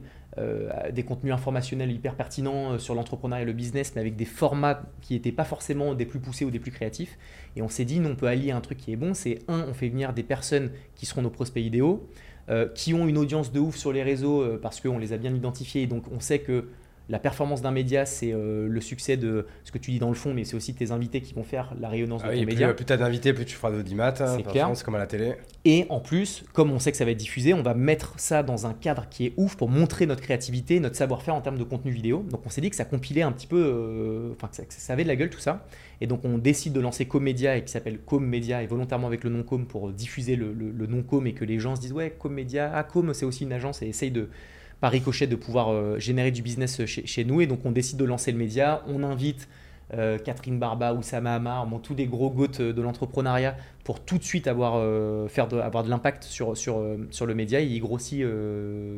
des contenus informationnels hyper pertinents euh, sur l'entrepreneuriat et le business, mais avec des formats qui n'étaient pas forcément des plus poussés ou des plus créatifs. Et on s'est dit, nous, on peut allier un truc qui est bon, c'est un, on fait venir des personnes qui seront nos prospects idéaux, euh, qui ont une audience de ouf sur les réseaux parce qu'on les a bien identifiés, donc on sait que la performance d'un média, c'est euh, le succès de ce que tu dis dans le fond, mais c'est aussi tes invités qui vont faire la rayonnance ah de ton média. Plus, euh, plus tu as d'invités, plus tu feras d'audimat. Hein, c'est clair. C'est comme à la télé. Et en plus, comme on sait que ça va être diffusé, on va mettre ça dans un cadre qui est ouf pour montrer notre créativité, notre savoir-faire en termes de contenu vidéo. Donc on s'est dit que ça compilait un petit peu, euh, enfin que, ça avait de la gueule tout ça. Et donc on décide de lancer Comédia et qui s'appelle Com Media et volontairement avec le nom Com pour diffuser le, nom Com et que les gens se disent ouais Com Media, ah Com c'est aussi une agence et essaye de par ricochet de pouvoir euh, générer du business chez, nous. Et donc on décide de lancer le média, on invite euh, Catherine Barba, Oussama Hamar, bon, tous des gros goats de l'entrepreneuriat pour tout de suite avoir, de, l'impact sur le média. Il grossit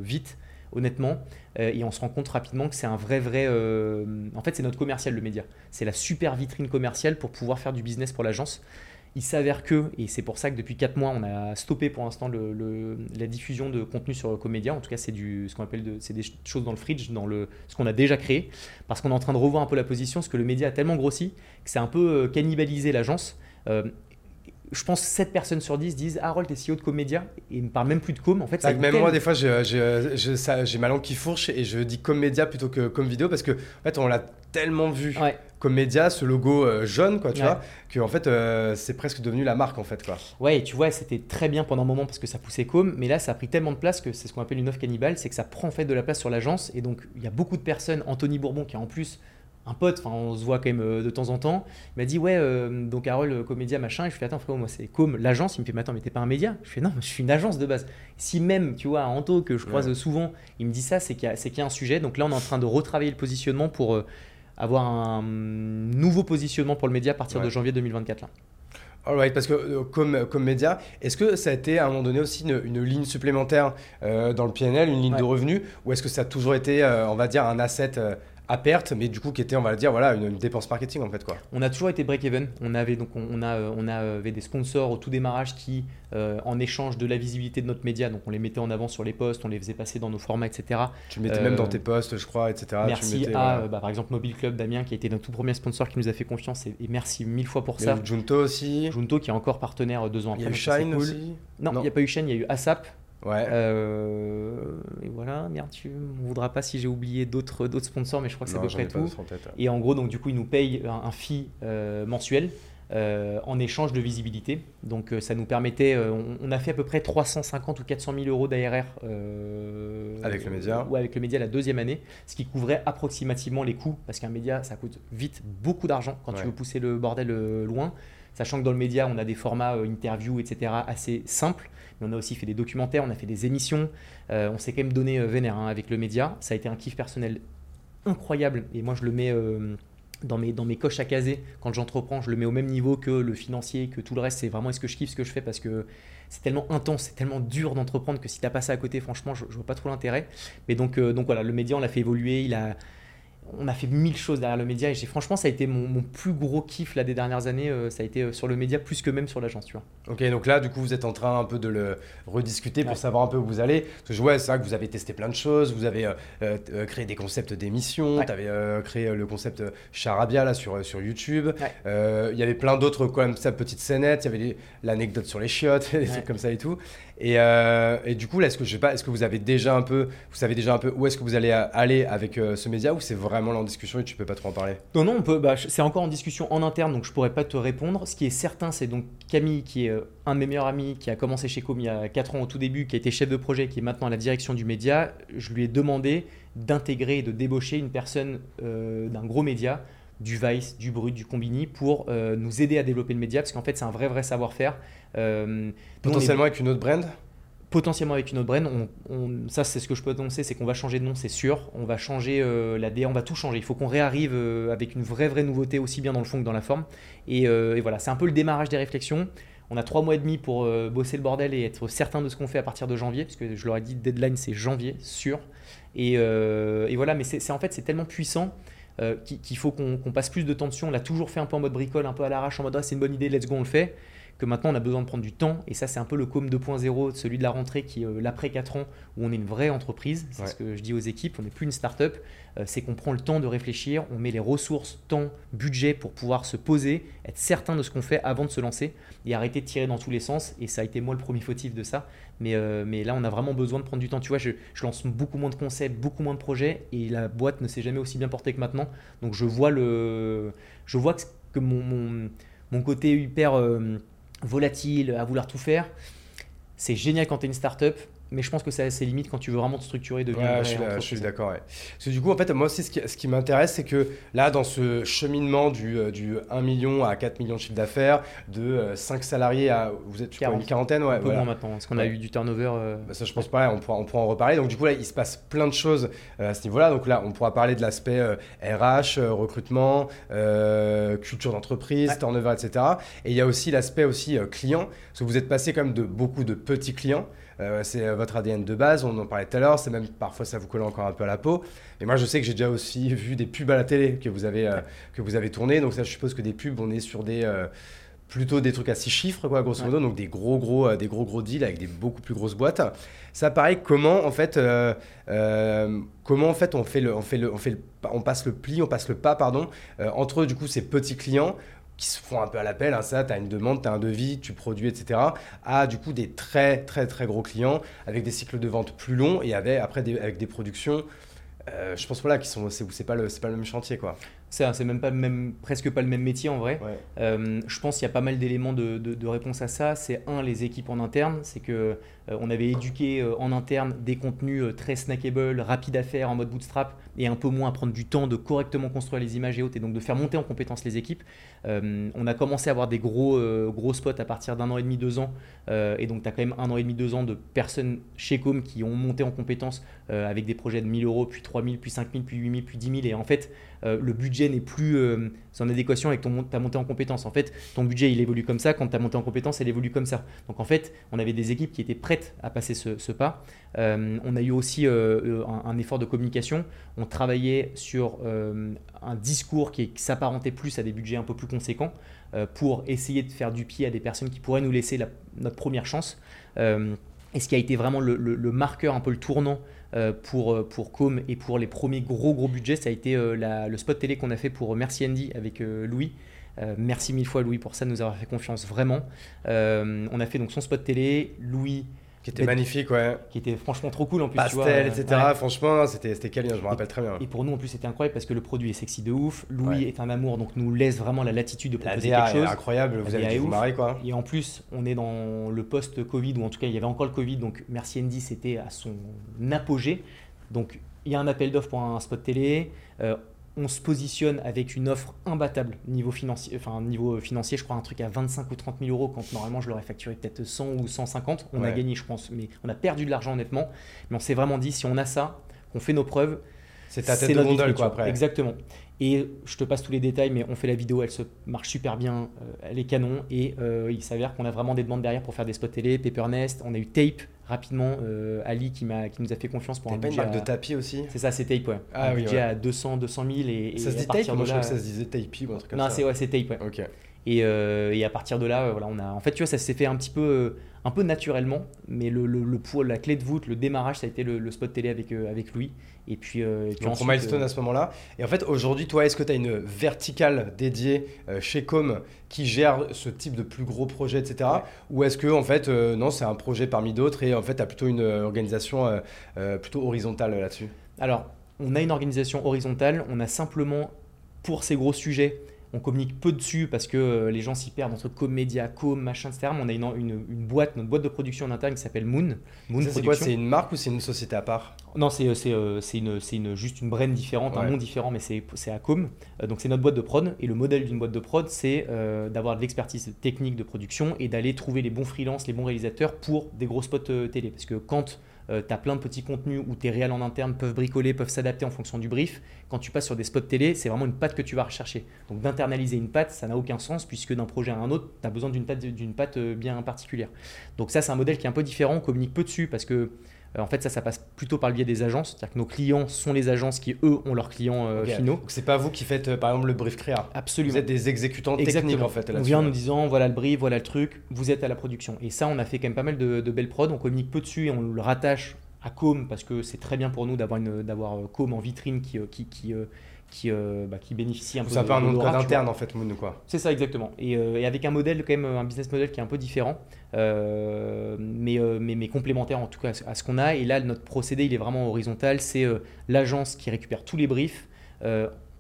vite, honnêtement, et on se rend compte rapidement que c'est un vrai, vrai. en fait, c'est notre commercial, le média. C'est la super vitrine commerciale pour pouvoir faire du business pour l'agence. Il s'avère que, et c'est pour ça que depuis 4 mois, on a stoppé pour l'instant la diffusion de contenu sur Comédia. En tout cas, c'est ce qu'on appelle de, des choses dans le fridge, dans le, ce qu'on a déjà créé, parce qu'on est en train de revoir un peu la position, parce que le média a tellement grossi que c'est un peu euh, cannibalisé l'agence. Euh, je pense que 7 personnes sur 10 disent Harold, t'es CEO de Comédia et ne parle même plus de com. En fait, ça même moi, des fois, j'ai ma langue qui fourche et je dis Comédia plutôt que comme vidéo parce que en fait, on l'a tellement vu ouais. comme média, ce logo euh, jaune, quoi, tu vois, que en fait, euh, c'est presque devenu la marque, en fait, quoi. Ouais, tu vois, c'était très bien pendant un moment parce que ça poussait com, mais là, ça a pris tellement de place que c'est ce qu'on appelle une offre cannibale, c'est que ça prend en fait de la place sur l'agence et donc il y a beaucoup de personnes, Anthony Bourbon qui en plus un pote, enfin on se voit quand même euh, de temps en temps, il m'a dit ouais donc Harold comédia machin et je fais attends frérot moi c'est com l'agence il me fait mais attends mais t'es pas un média? Je fais non je suis une agence de base. Si même tu vois Anto que je croise souvent il me dit ça c'est qu'il y, a un sujet. Donc là on est en train de retravailler le positionnement pour avoir un nouveau positionnement pour le média à partir de janvier 2024. Là. Alright, parce que euh, comme, comme média, est-ce que ça a été à un moment donné aussi une, ligne supplémentaire euh, dans le PNL, une ligne de revenus, ou est-ce que ça a toujours été, euh, on va dire, un asset à perte, mais du coup qui était, on va le dire, voilà, une, dépense marketing en fait quoi. On a toujours été break-even. On avait donc on, a on avait des sponsors au tout démarrage qui, euh, en échange de la visibilité de notre média, donc on les mettait en avant sur les posts, on les faisait passer dans nos formats, etc. Tu le mettais même dans euh, tes posts, je crois, etc. Merci à bah, par exemple Mobile Club Damien qui a été notre tout premier sponsor qui nous a fait confiance et, merci mille fois pour ça. Junto aussi. Junto qui est encore partenaire deux ans après. Il y a eu Shine aussi. Non, il n'y a pas eu Shine, il y a eu ASAP Ouais. Euh, et voilà, merde, tu ne voudras pas si j'ai oublié d'autres sponsors, mais je crois que c'est à peu près tout. Et en gros, donc du coup, ils nous payent un, fee euh, mensuel. Euh, en échange de visibilité. Donc ça nous permettait, on, a fait à peu près 350 ou 400 000 euros d'ARR avec le média. Ou avec le média la deuxième année, ce qui couvrait approximativement les coûts, parce qu'un média ça coûte vite beaucoup d'argent quand tu veux pousser le bordel loin. Sachant que dans le média, on a des formats interviews, etc., assez simples on a aussi fait des documentaires, on a fait des émissions. Euh, on s'est quand même donné euh, vénère hein, avec le média. Ça a été un kiff personnel incroyable. Et moi, je le mets euh, dans, mes, dans mes coches à caser. Quand j'entreprends, je le mets au même niveau que le financier, que tout le reste. C'est vraiment est-ce que je kiffe ce que je fais? Parce que c'est tellement intense, c'est tellement dur d'entreprendre que si tu as passé à côté, franchement, je, ne vois pas trop l'intérêt. Mais donc, donc voilà, le média, on l'a fait évoluer. Il a on a fait mille choses derrière le média et j'ai franchement ça a été mon, plus gros kiff là des dernières années euh, ça a été euh, sur le média plus que même sur l'agence tu vois. Ok donc là du coup vous êtes en train un peu de le rediscuter pour savoir un peu où vous allez. Parce que je vois c'est vrai que vous avez testé plein de choses vous avez euh, créé des concepts d'émissions tu avais créé le concept Charabia là sur, sur YouTube. Il y avait plein d'autres comme ça petites scénettes il y avait l'anecdote sur les chiottes des trucs comme ça et tout et, et, du coup là est-ce que vous avez déjà un peu vous savez déjà un peu où est-ce que vous allez aller avec ce média ou c'est vraiment en discussion et tu peux pas trop en parler? Non, non. Bah, c'est encore en discussion en interne, donc je pourrais pas te répondre. Ce qui est certain, c'est donc Camille, qui est euh, un de mes meilleurs amis, qui a commencé chez Com il y a 4 ans au tout début, qui a été chef de projet, qui est maintenant à la direction du média. Je lui ai demandé d'intégrer et de débaucher une personne euh, d'un gros média du Vice, du Brut, du Combini pour euh, nous aider à développer le média parce qu'en fait c'est un vrai vrai savoir-faire. Potentiellement avec une autre brand potentiellement avec une autre brand. On, ça, c'est ce que je peux annoncer, c'est qu'on va changer de nom, c'est sûr. On va changer euh, la DA, on va tout changer. Il faut qu'on réarrive euh, avec une vraie, vraie nouveauté, aussi bien dans le fond que dans la forme. Et, euh, voilà, c'est un peu le démarrage des réflexions. On a trois mois et demi pour bosser le bordel et être certain de ce qu'on fait à partir de janvier, parce que je leur ai dit, deadline, c'est janvier, sûr. Et, voilà, mais c'est en fait, c'est tellement puissant. Qu'il faut qu'on passe plus de tension. On l'a toujours fait un peu en mode bricole, un peu à l'arrache, en mode ah, c'est une bonne idée, let's go, on le fait que maintenant on a besoin de prendre du temps. Et ça, c'est un peu le com 2.0, celui de la rentrée qui est euh, l'après 4 ans, où on est une vraie entreprise. C'est ce que je dis aux équipes, on n'est plus une start-up. Euh, c'est qu'on prend le temps de réfléchir, on met les ressources, temps, budget pour pouvoir se poser, être certain de ce qu'on fait avant de se lancer et arrêter de tirer dans tous les sens. Et ça a été moi le premier fautif de ça. Mais, euh, mais là, on a vraiment besoin de prendre du temps. Tu vois, je, lance beaucoup moins de concepts, beaucoup moins de projets et la boîte ne s'est jamais aussi bien portée que maintenant. Donc je vois, le, je vois que, mon, mon, côté hyper volatile, à vouloir tout faire. C'est génial quand tu es une startup. Mais je pense que c'est assez limite quand tu veux vraiment te structurer, devenir Ouais, je suis, d'accord. ouais. Parce que du coup, en fait, moi aussi, ce qui, ce qui m'intéresse, c'est que là, dans ce cheminement du, euh, du 1 million à 4 millions de chiffre d'affaires, de 5 salariés à. Vous êtes, 40. une quarantaine, ouais. Un peu voilà. moins maintenant, parce qu'on a eu du turnover. euh, Bah, ça, je pense pas, on pourra, on pourra en reparler. Donc, du coup, là, il se passe plein de choses euh, à ce niveau-là. Donc, là, on pourra parler de l'aspect euh, RH, euh, recrutement, euh, culture d'entreprise, Ouais. turnover, etc. Et il y a aussi l'aspect aussi euh, client, parce que vous êtes passé quand même de beaucoup de petits clients. Euh, c'est euh, votre ADN de base, on en parlait tout à l'heure, c'est même parfois ça vous colle encore un peu à la peau. Et moi je sais que j'ai déjà aussi vu des pubs à la télé que vous avez, euh, que vous avez tourné, donc ça je suppose que des pubs, on est sur des... euh, plutôt des trucs à six chiffres quoi grosso Ouais. modo donc des gros gros euh, des gros gros deals avec des beaucoup plus grosses boîtes ça pareil comment en fait euh, euh, comment en fait on fait le on fait le on fait le on passe le pli on passe le pas pardon entre du coup ces petits clients qui se font un peu à l'appel, hein, ça, tu as une demande, tu as un devis, tu produis, etc., à du coup des très très très gros clients avec des cycles de vente plus longs et avec, après des, avec des productions, euh, je pense voilà, qui sont, pas c'est pas le même chantier quoi. C'est c'est même pas le même, presque pas le même métier en vrai. Ouais. Euh, je pense qu'il y a pas mal d'éléments de, de- de réponse à ça. C'est un, les équipes en interne. C'est que euh, on avait éduqué euh, en interne des contenus très snackable, rapides à faire en mode bootstrap et un peu moins à prendre du temps de correctement construire les images et autres et donc de faire monter en compétence les équipes. On a commencé à avoir des gros, gros spots à partir d'un an et demi, deux ans. Et donc, tu as quand même un an et demi, deux ans de personnes chez Com qui ont monté en compétences euh, avec des projets de 1000 euros, puis 3000, puis 5000, puis 8000, puis 10 000. Et en fait, euh, le budget n'est plus euh, en adéquation avec ton, ta montée en compétences. En fait, ton budget, il évolue comme ça. Quand ta montée en compétences, elle évolue comme ça. Donc, en fait, on avait des équipes qui étaient prêtes à passer ce, ce pas. Euh, on a eu aussi un, effort de communication. On travaillait sur un discours qui, s'apparentait plus à des budgets un peu plus conséquents pour essayer de faire du pied à des personnes qui pourraient nous laisser la- notre première chance. Et ce qui a été vraiment le, marqueur, un peu le tournant pour, euh, pour Com et pour les premiers gros gros budgets, ça a été euh, le spot télé qu'on a fait pour Merci Andy avec euh, Louis. Euh, merci mille fois Louis pour ça, de nous avoir fait confiance vraiment. Euh, on a fait donc son spot télé, Louis Qui était magnifique, ouais. qui était franchement trop cool en plus. tu vois, Pastel, euh, etc. ouais. Franchement, c'était, câlin, je me rappelle très bien. Et pour nous en plus c'était incroyable parce que le produit est sexy de ouf, Louis Ouais. est un amour donc nous laisse vraiment la latitude de La proposer DA quelque est chose. incroyable, vous La avez vous marrer quoi. Et en plus, on est dans le post-Covid, ou en tout cas, il y avait encore le Covid, donc Merci Andy, c'était à son apogée. Donc, il y a un appel d'offres pour un spot télé. euh, on se positionne avec une offre imbattable niveau financier, enfin niveau financier, je crois un truc à 25 ou 30 000 euros quand normalement je l'aurais facturé peut-être 100 ou 150. On a gagné, je pense, mais on a perdu de l'argent honnêtement. Mais on s'est vraiment dit, si on a ça, qu'on fait nos preuves, C'est ta tête de gondole quoi après. Exactement. Et je te passe tous les détails, mais on fait la vidéo, elle se marche super bien, euh, elle est canon. Et euh, il s'avère qu'on a vraiment des demandes derrière pour faire des spots télé, Paper Nest. On a eu Tape rapidement, euh, Ali qui, m'a, qui nous a fait confiance pour un pas une budget. marque à- de tapis aussi? C'est ça, c'est Tape, ouais. Ah un oui, budget ouais. à 200, 200 000. Et, et Ça se dit tape Moi je là, crois que ça se disait tapey ou un truc comme Non, ça. c'est, ouais, c'est Tape, ouais. Ok. Et, euh, et à partir de là, euh, voilà, on a. En fait, tu vois, ça s'est fait un petit peu, euh, un peu naturellement, mais le, le, le poids- la clé de voûte, le démarrage, ça a été le, le spot télé avec, euh, avec Louis. Et puis, euh, et puis Donc ensuite, milestone euh, à ce moment-là. Et en fait, aujourd'hui, toi, est-ce que tu as une verticale dédiée euh, chez Com qui gère ce type de plus gros projets, etc. Ouais. Ou est-ce que, en fait, euh, non, c'est un projet parmi d'autres et en fait, tu as plutôt une organisation plutôt horizontale là-dessus? Alors, on a une organisation horizontale, on a simplement, pour ces gros sujets, on communique peu dessus parce que euh, les gens s'y perdent entre com média, com, machin, etc. Mais on a une, une- une boîte, notre boîte de production en interne qui s'appelle Moon. Moon C'est quoi. C'est une marque ou c'est une société à part Non, c'est euh, c'est une, juste une brand différente, un nom différent, mais c'est à com. Euh, donc c'est notre boîte de prod. Et le modèle d'une boîte de prod, c'est euh, d'avoir de l'expertise technique de production et d'aller trouver les bons freelances, les bons réalisateurs pour des gros spots euh, télé. Parce que quand tu as plein de petits contenus où tes réels en interne peuvent bricoler, peuvent s'adapter en fonction du brief, quand tu passes sur des spots télé, c'est vraiment une patte que tu vas rechercher. Donc d'internaliser une patte, ça n'a aucun sens puisque d'un projet à un autre, tu as besoin d'une patte, d'une patte euh, bien particulière. Donc ça, c'est un modèle qui est un peu différent. On communique peu dessus parce que euh, en fait, ça, ça passe plutôt par le biais des agences. C'est-à-dire que nos clients sont les agences qui, eux, ont leurs clients euh, finaux. Donc c'est pas vous qui faites, euh, par exemple, le brief créa. Absolument. Vous êtes des exécutants techniques en fait on vient en nous disant voilà le brief, voilà le truc, vous êtes à la production. Et ça, on a fait quand même pas mal de, de belles prods. On communique peu dessus et on le rattache à Com parce que c'est très bien pour nous d'avoir une d'avoir euh, Com en vitrine qui euh, qui qui, euh, qui, euh, bah, qui bénéficie un peu C'est un de- peu un nom de code interne en fait, Moon ou quoi. C'est ça exactement. Et, euh, et avec un modèle quand même, un business model qui est un peu différent, euh, mais, euh, mais, mais complémentaire en tout cas à ce qu'on a. Et là, notre procédé, il est vraiment horizontal. C'est l'agence qui récupère tous les briefs.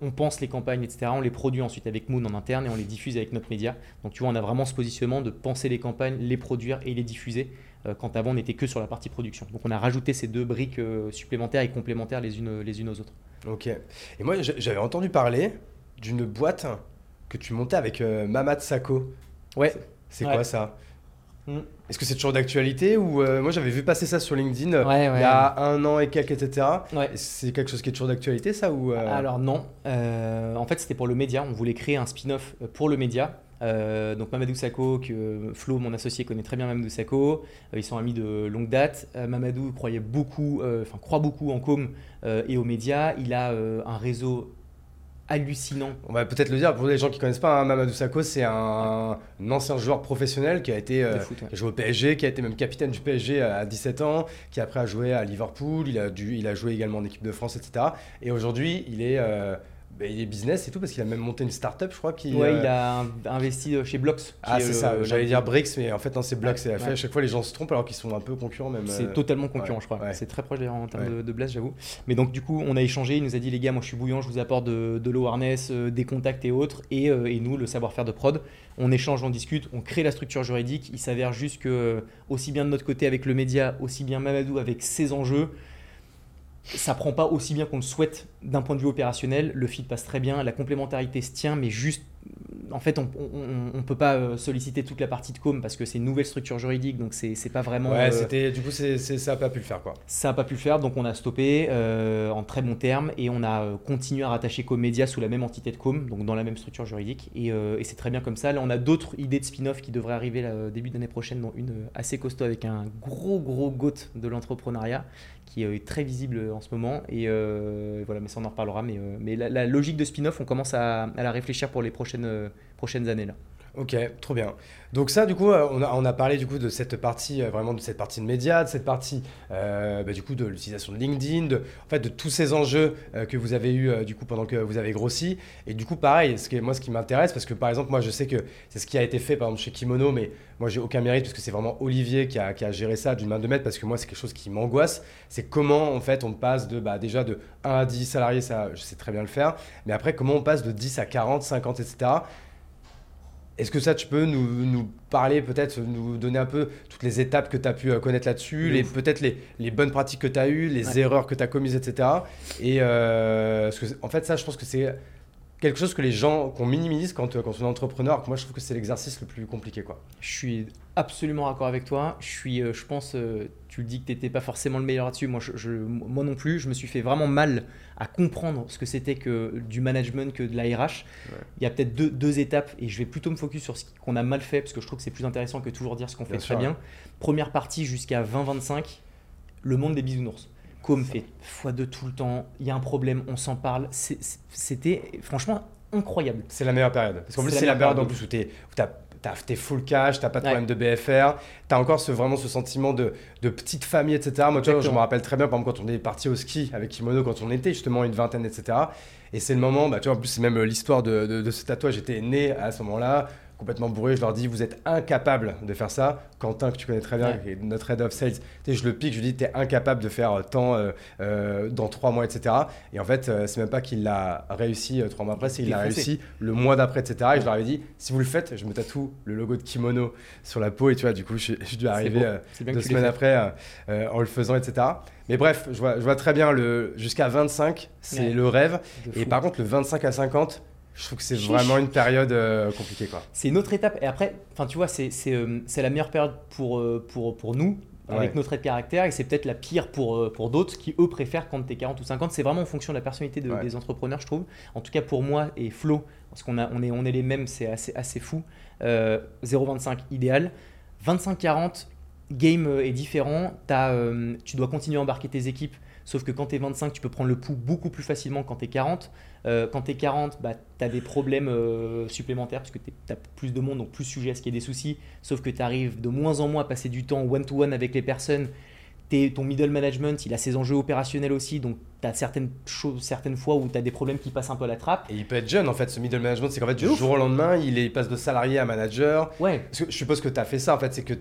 on pense les campagnes, etc. On les produit ensuite avec Moon en interne et on les diffuse avec notre média. Donc tu vois, on a vraiment ce positionnement de penser les campagnes, les produire et les diffuser quand avant on n'était que sur la partie production. Donc on a rajouté ces deux briques supplémentaires et complémentaires les unes, les unes aux autres. Ok. Et moi j'avais entendu parler d'une boîte que tu montais avec Mamad Sako. Ouais. C'est quoi ça? Mm. Est-ce que c'est toujours d'actualité ou euh, moi j'avais vu passer ça sur LinkedIn euh, il y a un an et quelques etc. C'est quelque chose qui est toujours d'actualité ça ou euh? Alors non. en fait c'était pour le média. On voulait créer un spin-off pour le média. Donc Mamadou Sakho, que Flo, mon associé, connaît très bien Mamadou Sakho. ils sont amis de longue date. Mamadou croyait beaucoup, enfin croit beaucoup en com et aux médias. Il a un réseau hallucinant. On va peut-être le dire pour les gens qui connaissent pas, hein, Mamadou Sakho, c'est un, ancien joueur professionnel qui a été euh, joué au PSG, qui a été même capitaine du PSG à 17 ans, qui après a joué à Liverpool, il a, dû, il a joué également en équipe de France, etc. Et aujourd'hui, il est euh, bah, il est business et tout parce qu'il a même monté une start-up, je crois. Qui, ouais, il a investi euh, chez Blox. Ah, c'est ça. J'allais dire Brix, mais en fait, non, c'est Blox. et à chaque fois, les gens se trompent alors qu'ils sont un peu concurrents même. C'est totalement concurrent, je crois. C'est très proche d'ailleurs en termes de, de j'avoue. Mais donc, du coup, on a échangé. Il nous a dit, les gars, moi, je suis bouillant, je vous apporte de, de l'eau harness, euh, des contacts et autres, et, euh, et nous, le savoir-faire de prod. On échange, on discute, on crée la structure juridique. Il s'avère juste que, aussi bien de notre côté avec le média, aussi bien Mamadou avec ses enjeux ça prend pas aussi bien qu'on le souhaite d'un point de vue opérationnel. Le feed passe très bien, la complémentarité se tient, mais juste en fait, on ne peut pas euh, solliciter toute la partie de com parce que c'est une nouvelle structure juridique, donc c'est pas vraiment. Ouais, euh, c'était du coup, c'est ça n'a pas pu le faire quoi. Ça n'a pas pu le faire, donc on a stoppé euh, en très bon terme et on a continué à rattacher Comédia sous la même entité de com, donc dans la même structure juridique, et, et c'est très bien comme ça. Là, on a d'autres idées de spin-off qui devraient arriver là, début d'année prochaine, dont une assez costaud avec un gros gros goat de l'entrepreneuriat qui est très visible en ce moment. Et voilà, mais ça on en reparlera. Mais, mais la, logique de spin-off, on commence à, à, la réfléchir pour les prochaines prochaines années là. Ok, trop bien. Donc ça, du coup, euh, on a, parlé du coup de cette partie, euh, vraiment de cette partie de médias, de cette partie, euh, bah, du coup, de l'utilisation de LinkedIn, de, en fait, de tous ces enjeux que vous avez eu du coup pendant que vous avez grossi. Et du coup, pareil, ce que, moi, ce qui m'intéresse, parce que par exemple, moi, je sais que c'est ce qui a été fait par exemple chez Kimono, mais moi, j'ai aucun mérite parce que c'est vraiment Olivier qui a, qui a, géré ça d'une main de maître, parce que moi, c'est quelque chose qui m'angoisse. C'est comment, en fait, on passe de, bah, déjà de 1 à 10 salariés, ça, je sais très bien le faire, mais après, comment on passe de 10 à 40, 50, etc. Est-ce que ça, tu peux nous, nous parler, peut-être nous donner un peu toutes les étapes que tu as pu euh, connaître là-dessus, les, peut-être les, les, bonnes pratiques que tu as eues, les erreurs que tu as commises, etc. Et euh, que, en fait, ça, je pense que c'est quelque chose que les gens, qu'on minimise quand, quand on est entrepreneur. Moi, je trouve que c'est l'exercice le plus compliqué. Quoi. Je suis absolument d'accord avec toi. Je suis, euh, je pense, euh, tu le dis que tu n'étais pas forcément le meilleur là-dessus. Moi, je, moi non plus, je me suis fait vraiment mal à comprendre ce que c'était que du management que de la RH. Il y a peut-être deux, deux, étapes et je vais plutôt me focus sur ce qu'on a mal fait parce que je trouve que c'est plus intéressant que toujours dire ce qu'on fait très bien. Première partie jusqu'à 20-25, le monde des bisounours. Com fait x2 tout le temps, il y a un problème, on s'en parle. C'était franchement incroyable. C'est la meilleure période. Parce qu'en plus, c'est la période en plus où tu t'es full cash, t'as pas de problème de BFR, t'as encore ce, vraiment ce sentiment de, de petite famille, etc. Moi, tu vois, je me rappelle très bien, par exemple, quand on est parti au ski avec Kimono, quand on était justement une vingtaine, etc. Et c'est le moment, bah, tu vois, en plus, c'est même l'histoire de, de, de, ce tatouage, j'étais né à ce moment-là complètement bourré. Je leur dis, vous êtes incapable de faire ça. Quentin, que tu connais très bien, notre head of sales, je le pique, je lui dis, tu es incapable de faire tant euh, euh, dans trois mois, etc. Et en fait, euh, c'est même pas qu'il l'a réussi trois mois après, c'est qu'il l'a réussi le mois d'après, etc. Et je leur ai dit, si vous le faites, je me tatoue le logo de kimono sur la peau. Et tu vois, du coup, je, je dû arriver deux semaines après en le faisant, etc. Mais bref, je vois, je vois très bien le jusqu'à 25, c'est le rêve. Et par contre, le 25 à 50, je trouve que c'est vraiment une période euh, compliquée. quoi. C'est une autre étape. Et après, tu vois, c'est euh, la meilleure période pour, euh, pour, pour nous, avec notre trait de caractère, et c'est peut-être la pire pour, pour d'autres qui, eux, préfèrent quand tu es 40 ou 50. C'est vraiment en fonction de la personnalité des entrepreneurs, je trouve. En tout cas, pour moi et Flo, parce qu'on on est, on est les mêmes, c'est assez, assez fou. 0,25 idéal. 25-40, game est différent. As, tu dois continuer à embarquer tes équipes Sauf que quand tu es 25, tu peux prendre le pouls beaucoup plus facilement quand tu es 40. Quand tu es 40, bah, tu des problèmes euh, supplémentaires parce que tu plus de monde, donc plus sujet à ce qu'il y ait des soucis. Sauf que tu arrives de moins en moins à passer du temps one-to-one avec les personnes. Es, ton middle management, il a ses enjeux opérationnels aussi, donc certaines, choses, certaines fois où tu as des problèmes qui passent un peu à la trappe. Et il peut être jeune en fait, ce middle management, c'est qu'en fait, du jour au lendemain, il, est, passe de salarié à manager. Ouais. Parce que je suppose que tu as fait ça en fait, c'est que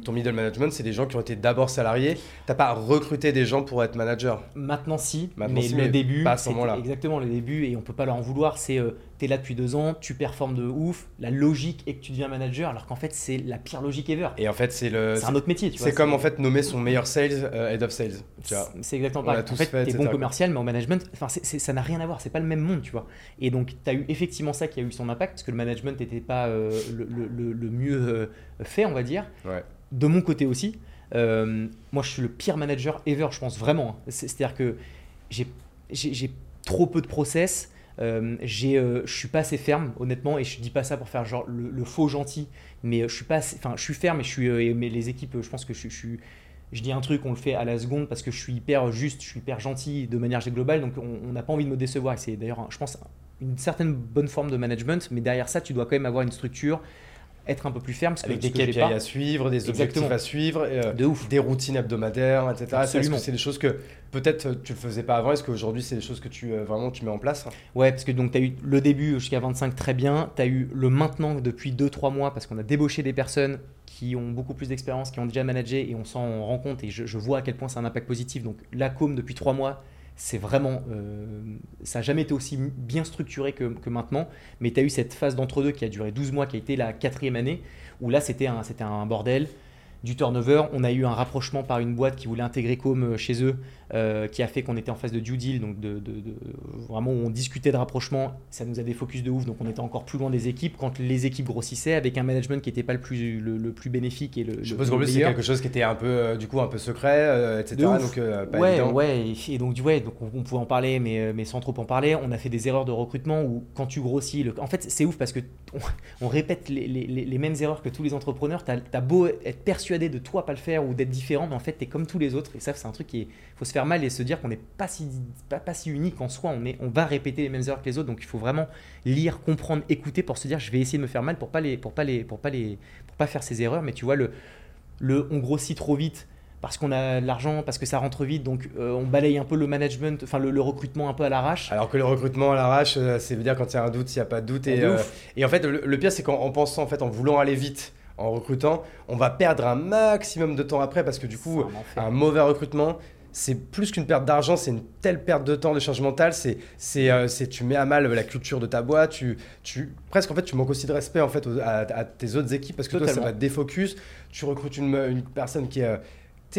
ton middle management, c'est des gens qui ont été d'abord salariés. Tu pas recruté des gens pour être manager. Maintenant, si. mais le début, pas à ce moment-là. Exactement, le début, et on peut pas leur en vouloir, c'est. Euh, tu es là depuis deux ans, tu performes de ouf, la logique est que tu deviens manager, alors qu'en fait, c'est la pire logique ever. Et en fait, c'est le. C'est un autre métier, tu vois. C'est comme en fait nommer son meilleur sales euh, head of sales. C'est exactement pareil. En fait, tu es bon commercial, mais en management, enfin, ça n'a rien à voir, c'est pas le même monde, tu vois. Et donc, tu as eu effectivement ça qui a eu son impact, parce que le management n'était pas euh, le, le, le, mieux euh, fait, on va dire. De mon côté aussi. moi, je suis le pire manager ever, je pense vraiment. Hein. C'est-à-dire que j'ai trop peu de process. Euh, j'ai, euh, je suis pas assez ferme, honnêtement, et je dis pas ça pour faire genre le, faux gentil, mais euh, je suis pas, enfin, je suis ferme, et je suis, mais les équipes, je pense que je, suis, je dis un truc, on le fait à la seconde parce que je suis hyper juste, je suis hyper gentil de manière globale, donc on n'a pas envie de me décevoir. Et c'est d'ailleurs, je pense, une certaine bonne forme de management, mais derrière ça, tu dois quand même avoir une structure, être un peu plus ferme. Avec des KPI à suivre, des objectifs à suivre, de ouf. des routines hebdomadaires, etc. Est-ce que c'est des choses que peut-être tu ne faisais pas avant? Est-ce qu'aujourd'hui c'est des choses que tu euh, vraiment tu mets en place? Ouais, parce que donc tu as eu le début jusqu'à 25 très bien, tu as eu le maintenant depuis 2-3 mois parce qu'on a débauché des personnes qui ont beaucoup plus d'expérience, qui ont déjà managé et on s'en rend compte et je, vois à quel point c'est un impact positif. Donc la com depuis 3 mois, c'est vraiment. Euh, ça n'a jamais été aussi bien structuré que, que maintenant, mais tu as eu cette phase d'entre-deux qui a duré 12 mois, qui a été la quatrième année, où là c'était un, un bordel du turnover. On a eu un rapprochement par une boîte qui voulait intégrer Com euh, chez eux, euh, qui a fait qu'on était en phase de due deal, donc de, vraiment où on discutait de rapprochement. Ça nous a des focus de ouf, donc on était encore plus loin des équipes. Quand les équipes grossissaient, avec un management qui n'était pas le plus, le, plus bénéfique et le. Je suppose qu'en plus c'est quelque chose qui était un peu, euh, du coup, un peu secret, etc. Donc pas ouais, ouais, et, donc ouais, donc on, pouvait en parler, mais, mais sans trop en parler. On a fait des erreurs de recrutement où quand tu grossis, le... en fait c'est ouf parce que on, répète les, les, les, mêmes erreurs que tous les entrepreneurs. Tu as, beau être persuadé de toi pas le faire ou d'être différent, mais en fait, tu es comme tous les autres. Et ça, c'est un truc qui faut se faire mal et se dire qu'on n'est pas si, pas, pas, si unique en soi. On, est, on va répéter les mêmes erreurs que les autres. Donc, il faut vraiment lire, comprendre, écouter pour se dire je vais essayer de me faire mal pour pas les, pour pas les, pour pas les, pour pas faire ces erreurs. Mais tu vois, le, le on grossit trop vite parce qu'on a de l'argent, parce que ça rentre vite, donc euh, on balaye un peu le management, enfin le, recrutement un peu à l'arrache. Alors que le recrutement à l'arrache, euh, c'est veut dire quand il y a un doute, il n'y a pas de doute. Et, euh, et en fait, le, le pire, c'est qu'en pensant, en fait, en voulant aller vite, en recrutant, on va perdre un maximum de temps après parce que du coup, un, mauvais recrutement, c'est plus qu'une perte d'argent, c'est une telle perte de temps, de charge mentale, c'est, c'est, euh, tu mets à mal la culture de ta boîte, tu, tu, presque en fait tu manques aussi de respect en fait à, tes autres équipes parce que toi ça va te défocus, tu recrutes une, une personne qui est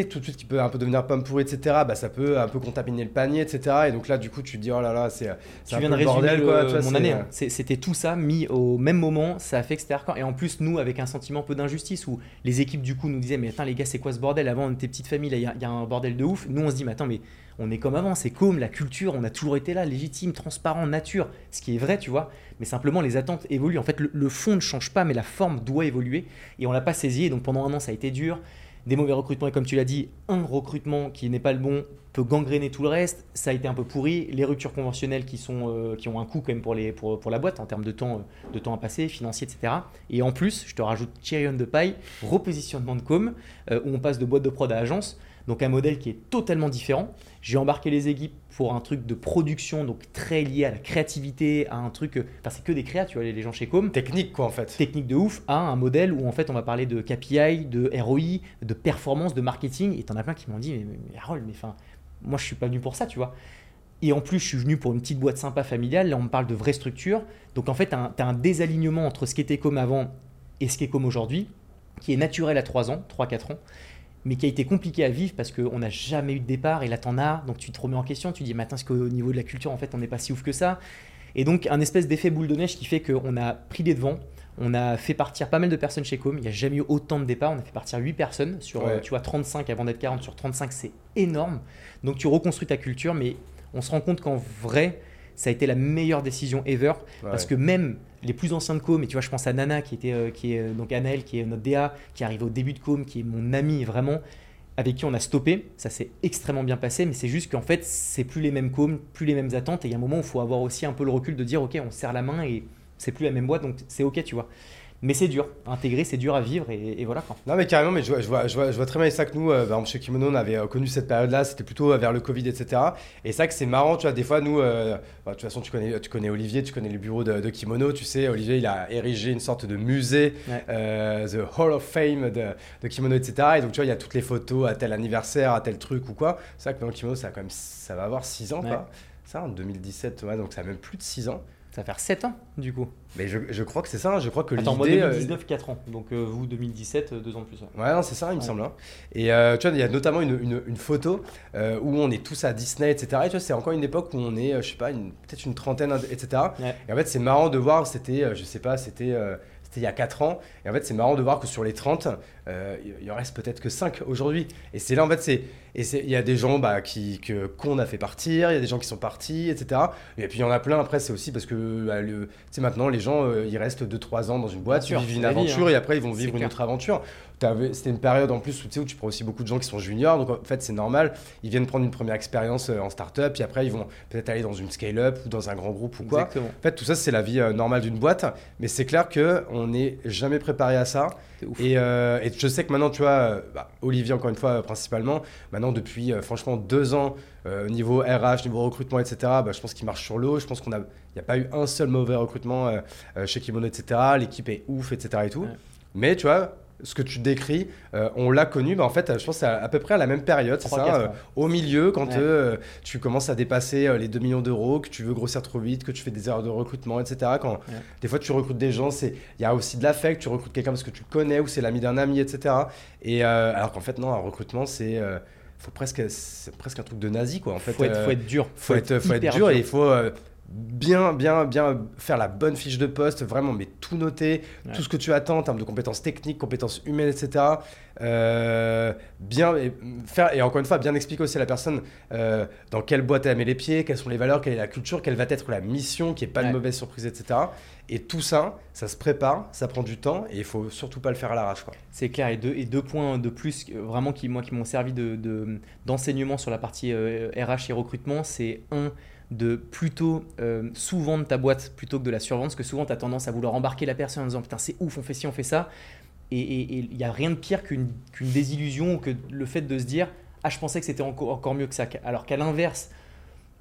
tout de suite qui peut un peu devenir pomme pourrie, etc., bah, ça peut un peu contaminer le panier, etc. Et donc là, du coup, tu te dis, oh là là, c'est Tu viens de résumer quoi, mon année. Hein. C'était tout ça mis au même moment, ça a fait que c'était Et en plus, nous, avec un sentiment un peu d'injustice, où les équipes, du coup, nous disaient, mais attends, les gars, c'est quoi ce bordel? Avant, on était petite famille, là, il y, a un bordel de ouf. Nous, on se dit, mais attends, mais on est comme avant, c'est comme la culture, on a toujours été là, légitime, transparent, nature, ce qui est vrai, tu vois. Mais simplement, les attentes évoluent. En fait, le, le fond ne change pas, mais la forme doit évoluer. Et on l'a pas saisi. Et donc, pendant un an, ça a été dur des mauvais recrutements. Et comme tu l'as dit, un recrutement qui n'est pas le bon peut gangréner tout le reste. Ça a été un peu pourri. Les ruptures conventionnelles qui, euh, ont un coût quand même pour, la boîte en termes de temps, euh, de à passer, financier, etc. Et en plus, je te rajoute cherry the pie, repositionnement de com, euh, où on passe de boîte de prod à agence. Donc un modèle qui est totalement différent. J'ai embarqué les équipes pour un truc de production, donc très lié à la créativité, à un truc, euh, enfin c'est que des créas, tu vois, les gens chez Com. Technique quoi en fait. Technique de ouf, à un modèle où en fait on va parler de KPI, de ROI, de performance, de marketing, et t'en as plein qui m'ont dit, mais, mais Harold, mais enfin, moi je suis pas venu pour ça, tu vois. Et en plus, je suis venu pour une petite boîte sympa familiale. Là, on me parle de vraie structure. Donc, en fait, tu as, as, un désalignement entre ce qui était comme avant et ce qui est comme aujourd'hui, qui est naturel à 3 ans, 3-4 ans mais qui a été compliqué à vivre parce qu'on n'a jamais eu de départ et là t'en as, donc tu te remets en question, tu dis maintenant est-ce qu'au niveau de la culture en fait on n'est pas si ouf que ça? Et donc un espèce d'effet boule de neige qui fait qu'on a pris des devants, on a fait partir pas mal de personnes chez Com, il n'y a jamais eu autant de départs, on a fait partir 8 personnes sur tu vois 35 avant d'être 40 sur 35 c'est énorme. Donc tu reconstruis ta culture mais on se rend compte qu'en vrai ça a été la meilleure décision ever parce que même les plus anciens de Com, et tu vois, je pense à Nana qui était, euh, qui est euh, donc Anaël, qui est notre DA, qui arrive au début de Com, qui est mon ami vraiment, avec qui on a stoppé. Ça s'est extrêmement bien passé, mais c'est juste qu'en fait, c'est plus les mêmes Com, plus les mêmes attentes, et il y a un moment où il faut avoir aussi un peu le recul de dire, ok, on serre la main et c'est plus la même boîte, donc c'est ok, tu vois. Mais c'est dur. Intégrer, c'est dur à vivre et, voilà quoi. Non, mais carrément, mais je vois, je vois, je vois, je vois très bien ça que nous, euh, chez Kimono, on avait euh, connu cette période-là, c'était plutôt euh, vers le Covid, etc. Et ça que c'est marrant, tu vois, des fois, nous, bah, de toute façon, tu connais, tu connais Olivier, tu connais le bureau de, Kimono, tu sais, Olivier, il a érigé une sorte de musée, The Hall of Fame de, Kimono, etc. Et donc, tu vois, il y a toutes les photos à tel anniversaire, à tel truc ou quoi. C'est ça que maintenant, Kimono, ça, quand même, ça va avoir 6 ans, quoi. Ça, en 2017, ouais, donc ça a même plus de 6 ans. Ça va faire 7 ans, du coup. Mais je, je crois que c'est ça, hein. je crois que Attends, moi 2019, euh, 4 ans. Donc euh, vous, 2017, 2 euh, ans de plus. Ouais, non, c'est ça, il me semble. Hein. Et tu vois, il y a notamment une, une, une photo où on est tous à Disney, etc. Et tu vois, c'est encore une époque où on est, je sais pas, peut-être une trentaine, etc. Et en fait, c'est marrant de voir, c'était, je sais pas, c'était il y a 4 ans. Et en fait, c'est marrant de voir que sur les 30, euh, il y en reste peut-être que 5 aujourd'hui. Et c'est là, en fait, c'est. Et il y a des gens bah, qui, que, qu'on a fait partir, il y a des gens qui sont partis, etc. Et puis il y en a plein après, c'est aussi parce que bah, le, maintenant, les gens, euh, ils restent 2-3 ans dans une boîte, ils vivent une aventure hein. et après, ils vont vivre une autre aventure. C'était une période en plus où, où tu prends aussi beaucoup de gens qui sont juniors, donc en fait, c'est normal. Ils viennent prendre une première expérience euh, en start-up, puis après, ils vont peut-être aller dans une scale-up ou dans un grand groupe ou quoi. Exactement. En fait, tout ça, c'est la vie normale d'une boîte, mais c'est clair qu'on n'est jamais préparé à ça. Et, euh, et, je sais que maintenant, tu vois, euh, bah, Olivier, encore une fois, principalement, maintenant, depuis franchement deux ans, niveau RH, niveau recrutement, etc., bah, je pense qu'il marche sur l'eau. Je pense qu'il n'y a pas eu un seul mauvais recrutement chez Kimono, etc. L'équipe est ouf, etc. Et tout. Mais tu vois, ce que tu décris, euh, on l'a connu, bah, en fait, je pense à, à peu près à la même période, c'est ça, euh, au milieu, quand euh, tu commences à dépasser les 2 millions d'euros, que tu veux grossir trop vite, que tu fais des erreurs de recrutement, etc. Quand des fois tu recrutes des gens, il y a aussi de l'affect, tu recrutes quelqu'un parce que tu le connais ou c'est l'ami d'un ami, etc. Et alors qu'en fait, non, un recrutement, c'est faut presque, presque un truc de nazi, quoi. En fait, faut, être, faut être dur. Faut, être, faut être dur, et il faut bien, bien, bien faire la bonne fiche de poste, vraiment, mais tout noter, tout ce que tu attends en termes de compétences techniques, compétences humaines, etc. Euh, bien et faire et encore une fois bien expliquer aussi à la personne euh, dans quelle boîte elle met les pieds, quelles sont les valeurs, quelle est la culture, quelle va être la mission, qu'il n'y ait pas de mauvaise surprise, etc. Et tout ça, ça se prépare, ça prend du temps et il faut surtout pas le faire à l'arrache. C'est clair. Et deux, et deux points de plus, vraiment qui moi qui m'ont servi de d'enseignement sur la partie RH euh, et recrutement, c'est un de plutôt euh, sous-vendre ta boîte plutôt que de la survendre, parce que souvent tu as tendance à vouloir embarquer la personne en disant putain c'est ouf, on fait ci, on fait ça. Et il n'y a rien de pire qu'une désillusion ou que le fait de se dire ah je pensais que c'était encore, encore mieux que ça. Alors qu'à l'inverse,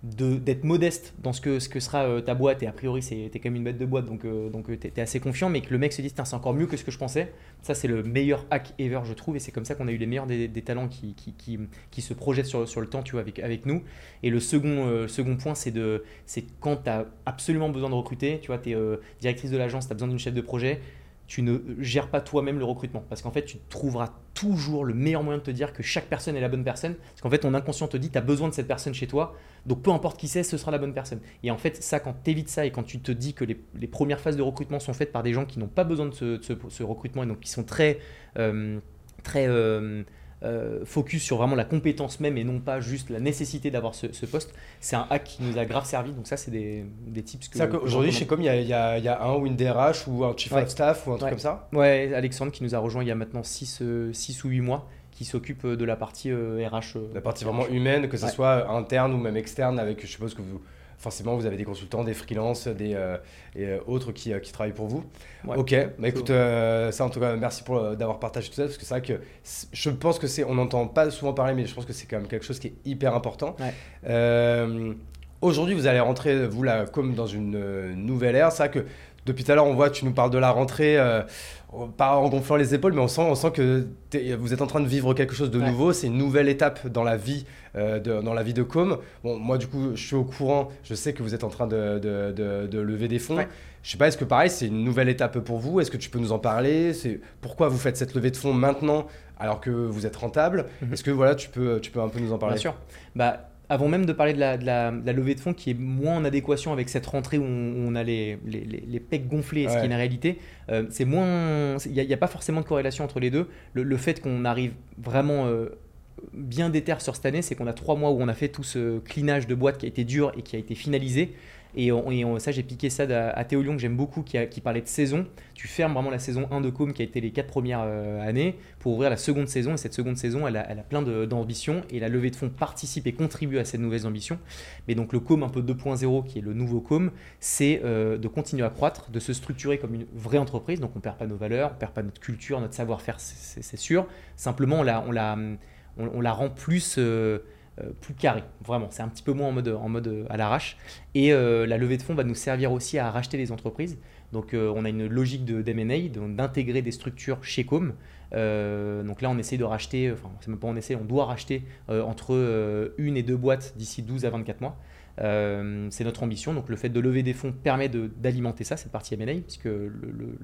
d'être modeste dans ce que, ce que sera euh, ta boîte, et a priori, tu es quand même une bête de boîte, donc, euh, donc euh, tu es, assez confiant, mais que le mec se dise, c'est encore mieux que ce que je pensais. Ça, c'est le meilleur hack ever, je trouve, et c'est comme ça qu'on a eu les meilleurs des, talents qui, qui, qui, qui, se projettent sur, sur le temps, tu vois, avec, avec nous. Et le second, second point, c'est quand tu as absolument besoin de recruter, tu vois, tu es directrice de l'agence, tu as besoin d'une chef de projet, tu ne gères pas toi-même le recrutement. Parce qu'en fait, tu trouveras toujours le meilleur moyen de te dire que chaque personne est la bonne personne. Parce qu'en fait, ton inconscient te dit, tu as besoin de cette personne chez toi. Donc, peu importe qui c'est, ce sera la bonne personne. Et en fait, ça, quand tu évites ça et quand tu te dis que les, premières phases de recrutement sont faites par des gens qui n'ont pas besoin de ce, recrutement et donc qui sont très... Euh, très euh, euh, focus sur vraiment la compétence même et non pas juste la nécessité d'avoir ce, poste. C'est un hack qui nous a grave servi. Donc ça, c'est des, des tips que... Aujourd'hui, chez Com, il y a, y, a, un ou une DRH ou un chief of staff ou un truc comme ça Ouais, Alexandre qui nous a rejoint il y a maintenant 6 euh, ou 8 mois qui s'occupe de la partie RH. Euh, la partie vraiment humaine, que ce soit interne ou même externe, avec, je suppose que vous, forcément, vous avez des consultants, des freelances, des euh, et, euh, autres qui, euh, qui, travaillent pour vous. Ok, bah écoute, ça en tout cas, merci pour d'avoir partagé tout ça, parce que c'est vrai que je pense que c'est, on n'entend pas souvent parler, mais je pense que c'est quand même quelque chose qui est hyper important. Aujourd'hui, vous allez rentrer, vous là, comme dans une nouvelle ère. C'est vrai que depuis tout à l'heure, on voit, tu nous parles de la rentrée, pas en gonflant les épaules, mais on sent, on sent que vous êtes en train de vivre quelque chose de nouveau. C'est une nouvelle étape dans la vie, euh, de, dans la vie de Com. Bon, moi, du coup, je suis au courant. Je sais que vous êtes en train de, de, de, lever des fonds. Je sais pas, est-ce que pareil, c'est une nouvelle étape pour vous? Est-ce que tu peux nous en parler? C'est pourquoi vous faites cette levée de fonds maintenant, alors que vous êtes rentable? Mhm. Est-ce que voilà, tu peux, tu peux un peu nous en parler? Bien sûr. Bah, avant même de parler de la, de, la, levée de fonds qui est moins en adéquation avec cette rentrée où on, a les, les, les, pecs gonflés, ce qui est une réalité, euh, c'est moins. Il n'y a, pas forcément de corrélation entre les deux. Le, fait qu'on arrive vraiment euh, bien déter sur cette année, c'est qu'on a trois mois où on a fait tout ce clinage de boîte qui a été dur et qui a été finalisé. Et, ça, j'ai piqué ça à, Théo Lyon, que j'aime beaucoup, qui, parlait de saison. Tu fermes vraiment la saison 1 de Com, qui a été les 4 premières années, pour ouvrir la seconde saison. Et cette seconde saison, elle a, plein d'ambitions. Et la levée de fonds participe et contribue à cette nouvelles ambitions. Mais donc le Com un peu 2.0, qui est le nouveau Com, c'est de continuer à croître, de se structurer comme une vraie entreprise. Donc on ne perd pas nos valeurs, on ne perd pas notre culture, notre savoir-faire, c'est sûr. Simplement, on la, on la, on, la rend plus, euh, euh, plus carrée, vraiment. C'est un petit peu moins en mode, en mode euh, à l'arrache. Et la levée de fonds va nous servir aussi à racheter des entreprises. Donc on a une logique de d'M&A, d'intégrer des structures chez Com. donc là on essaie de racheter, enfin c'est même pas on essaie, on doit racheter entre une et deux boîtes d'ici 12 à 24 mois. Euh, c'est notre ambition. Donc le fait de lever des fonds permet d'alimenter ça, cette partie M&A, puisque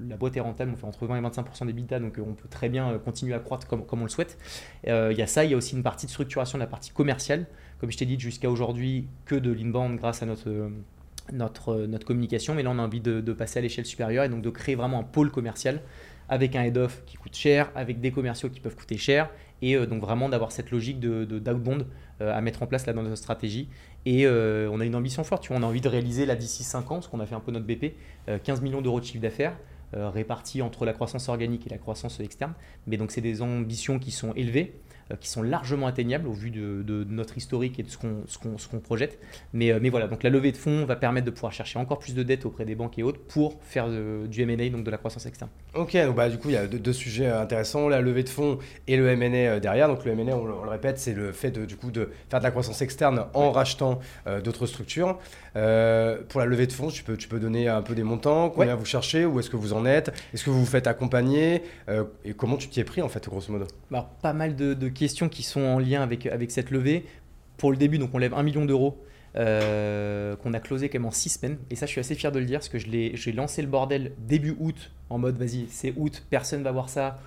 la boîte est rentable, on fait entre 20 et 25% d'EBITDA, donc euh, on peut très bien euh, continuer à croître comme, on le souhaite. Il y a ça, il y a aussi une partie de structuration de la partie commerciale. Comme je t'ai dit, jusqu'à aujourd'hui, que de l'inbound grâce à notre, communication, mais là on a envie de, passer à l'échelle supérieure et donc de créer vraiment un pôle commercial avec un head-off qui coûte cher, avec des commerciaux qui peuvent coûter cher, et donc vraiment d'avoir cette logique de, d'outbound à mettre en place là dans notre stratégie et euh, on a une ambition forte, on a envie de réaliser là d'ici 5 ans, ce qu'on a fait un peu notre BP, 15 euh, millions d'euros de chiffre d'affaires, euh, répartis entre la croissance organique et la croissance externe. Mais donc c'est des ambitions qui sont élevées. Euh, qui sont largement atteignables au vu de, notre historique et de ce qu'on projette. Mais, euh, mais, voilà, donc la levée de fonds va permettre de pouvoir chercher encore plus de dettes auprès des banques et autres pour faire du M&A, donc de la croissance externe. Ok, donc bah, du coup, il y a deux, sujets intéressants, la levée de fonds et le M&A euh, derrière. Donc le M&A, on, le répète, c'est le fait de, du coup, de faire de la croissance externe en rachetant d'autres structures. pour la levée de fonds, tu peux, tu peux donner un peu des montants, combien vous cherchez, où est-ce que vous en êtes, est-ce que vous vous faites accompagner et comment tu t'y es pris en fait, grosso modo? Alors, Pas mal de, de questions qui sont en lien avec, avec cette levée. Pour le début, donc on lève 1 million d'euros. Euh, qu'on a closé quand même en 6 semaines. Et ça, je suis assez fier de le dire parce que j'ai lancé le bordel début août en mode vas-y, c'est août, personne va voir ça.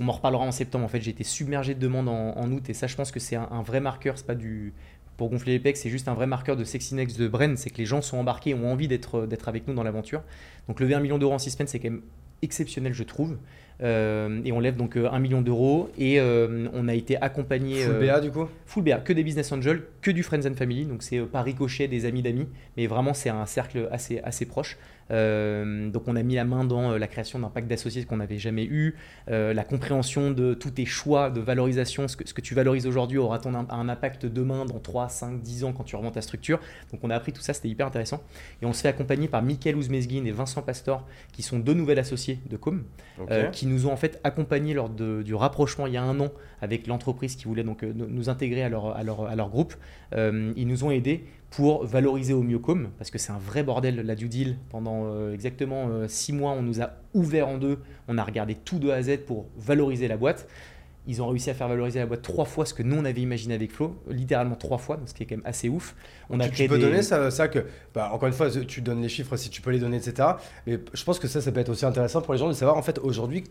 On m'en reparlera en septembre. En fait, j'ai été submergé de demandes en, août et ça, je pense que c'est un, vrai marqueur. C'est pas du pour gonfler les pecs, c'est juste un vrai marqueur de Sexynex de Bren. C'est que les gens sont embarqués, ont envie d'être avec nous dans l'aventure. Donc, lever 1 million d'euros en 6 semaines, c'est quand même exceptionnel, je trouve. Euh, et on lève donc 1 euh, million d'euros et euh, on a été accompagné. Full BA du coup? Full BA, que des business angels, que du friends and family, donc c'est pas ricochet des amis d'amis, mais vraiment c'est un cercle assez, assez proche. Euh, donc on a mis la main dans euh, la création d'un pack d'associés qu'on n'avait jamais eu, euh, la compréhension de tous tes choix de valorisation, ce que, ce que tu valorises aujourd'hui aura ton, un impact demain dans 3, 5, 10 ans quand tu remontes ta structure. Donc on a appris tout ça, c'était hyper intéressant. Et on se fait accompagner par Michael Ouzmezguin et Vincent Pastor, qui sont deux nouvelles associés de Com, qui nous ont en fait accompagnés lors de, du rapprochement il y a un an avec l'entreprise qui voulait donc nous intégrer à leur, à leur, à leur groupe. ils nous ont aidés pour valoriser au mieux Com, parce que c'est un vrai bordel la due deal. Pendant euh, exactement euh, six mois, on nous a ouvert en deux, on a regardé tout de A à Z pour valoriser la boîte. Ils ont réussi à faire valoriser la boîte trois fois ce que nous on avait imaginé avec Flo, littéralement trois fois, donc ce qui est quand même assez ouf. On a tu, peux donner ça, ça que, bah, encore une fois, tu donnes les chiffres si tu peux les donner, etc. Mais je pense que ça, ça peut être aussi intéressant pour les gens de savoir en fait aujourd'hui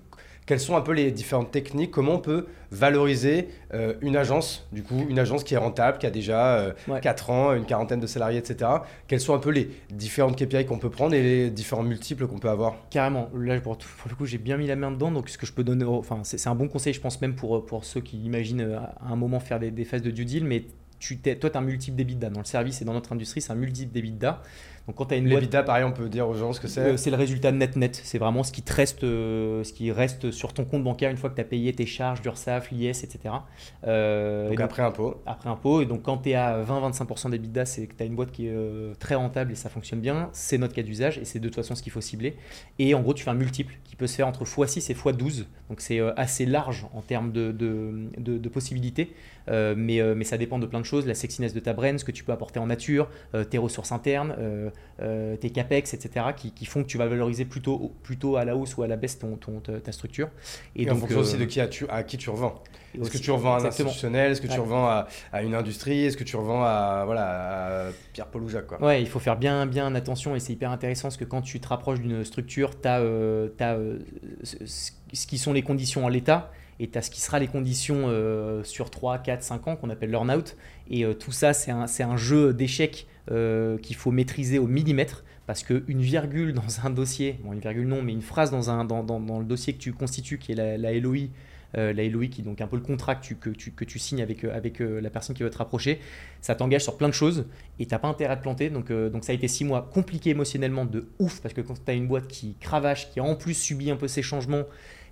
quelles sont un peu les différentes techniques, comment on peut valoriser euh, une agence, du coup, une agence qui est rentable, qui a déjà 4 euh, ans, une quarantaine de salariés, etc. Quelles sont un peu les différentes KPI qu'on peut prendre et les différents multiples qu'on peut avoir? Carrément, là pour, le coup j'ai bien mis la main dedans, donc ce que je peux donner, enfin c'est un bon conseil je pense même pour, pour ceux qui imaginent euh, à un moment faire des, des phases de due deal, mais tu toi, tu as un multiple d'EBITDA. Dans le service et dans notre industrie, c'est un multiple d'EBITDA. Donc quand tu as une L'EBITDA, pareil, on peut dire aux gens ce que c'est euh, C'est le résultat net-net. C'est vraiment ce qui, te reste, euh, ce qui reste sur ton compte bancaire une fois que tu as payé tes charges, l'URSSAF, l'IS, etc. Euh, donc, après impôt Après impôt. Et donc quand tu es à 20-25% d'EBITDA, c'est que tu as une boîte qui est très rentable et ça fonctionne bien. C'est notre cas d'usage et c'est de toute façon ce qu'il faut cibler. Et en gros, tu fais un multiple qui peut se faire entre x6 et x12. Donc c'est assez large en termes de, de, de possibilités. Euh, mais, euh, mais ça dépend de plein de choses, la sexiness de ta brain, ce que tu peux apporter en nature, euh, tes ressources internes, tes capex, etc., qui, qui, font que tu vas valoriser plutôt, plutôt à la hausse ou à la baisse ton, ton ta structure. Et, donc, en fonction aussi de qui à, tu, à qui tu revends. Est-ce que tu revends à un institutionnel? Est-ce que tu revends à, à, une industrie? Est-ce que tu revends à, voilà, à Pierre Paul ou Jacques quoi? Ouais, il faut faire bien, bien attention et c'est hyper intéressant parce que quand tu te rapproches d'une structure, tu as, as ce qui sont les conditions en l'état et tu as ce qui sera les conditions euh, sur 3, 4, 5 ans qu'on appelle learn-out. Et euh, tout ça, c'est un, jeu d'échecs euh, qu'il faut maîtriser au millimètre parce qu'une virgule dans un dossier, bon une virgule non, mais une phrase dans, un, le dossier que tu constitues, qui est la, LOI, la LOI qui est donc un peu le contrat que tu, signes avec, la personne qui veut te rapprocher, ça t'engage sur plein de choses et tu n'as pas intérêt à te planter. Donc, donc ça a été six mois compliqués émotionnellement de ouf parce que quand tu as une boîte qui cravache, qui a en plus subi un peu ces changements,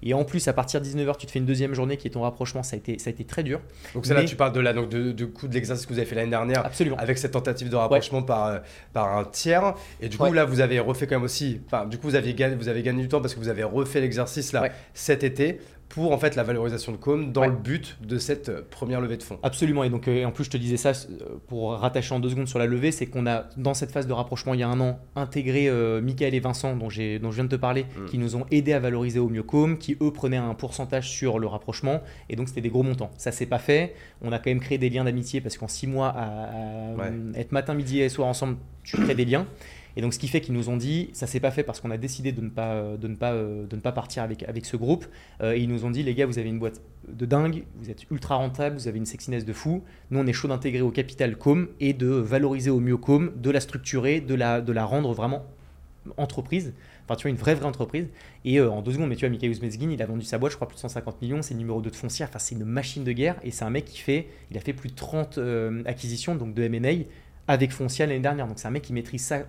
et en plus, à partir de 19h, tu te fais une deuxième journée qui est ton rapprochement. Ça a été, ça a été très dur. Donc, c'est là, tu parles de, la, donc de, coup de l'exercice que vous avez fait l'année dernière. Absolument. Avec cette tentative de rapprochement par, euh, par un tiers. Et du coup, là, vous avez refait quand même aussi. Enfin, du coup, vous avez, gagné, vous avez gagné du temps parce que vous avez refait l'exercice là cet été pour en fait la valorisation de Com dans le but de cette euh, première levée de fonds. Absolument. Et donc euh, en plus je te disais ça euh, pour rattacher en deux secondes sur la levée, c'est qu'on a dans cette phase de rapprochement il y a un an intégré euh, Michael et Vincent dont, dont je viens de te parler, mm. qui nous ont aidés à valoriser au mieux Com, qui eux prenaient un pourcentage sur le rapprochement et donc c'était des gros montants. Ça s'est pas fait. On a quand même créé des liens d'amitié parce qu'en six mois à, être matin, midi et soir ensemble, tu crées des liens. Et donc, ce qui fait qu'ils nous ont dit, ça s'est pas fait parce qu'on a décidé de ne pas, de ne pas, de ne pas partir avec, avec ce groupe. Euh, et ils nous ont dit, les gars, vous avez une boîte de dingue, vous êtes ultra rentable, vous avez une sexiness de fou. Nous, on est chaud d'intégrer au capital Com et de valoriser au mieux Com, de la structurer, de la, de la rendre vraiment entreprise. Enfin, tu vois, une vraie, vraie entreprise. Et euh, en deux secondes, mais tu vois, Michael Uzmezgin, il a vendu sa boîte, je crois, plus de 150 millions. C'est le numéro 2 de foncière. Enfin, c'est une machine de guerre. Et c'est un mec qui fait, il a fait plus de 30 euh, acquisitions, donc de M&A, avec Foncia l'année dernière. Donc, c'est un mec qui maîtrise ça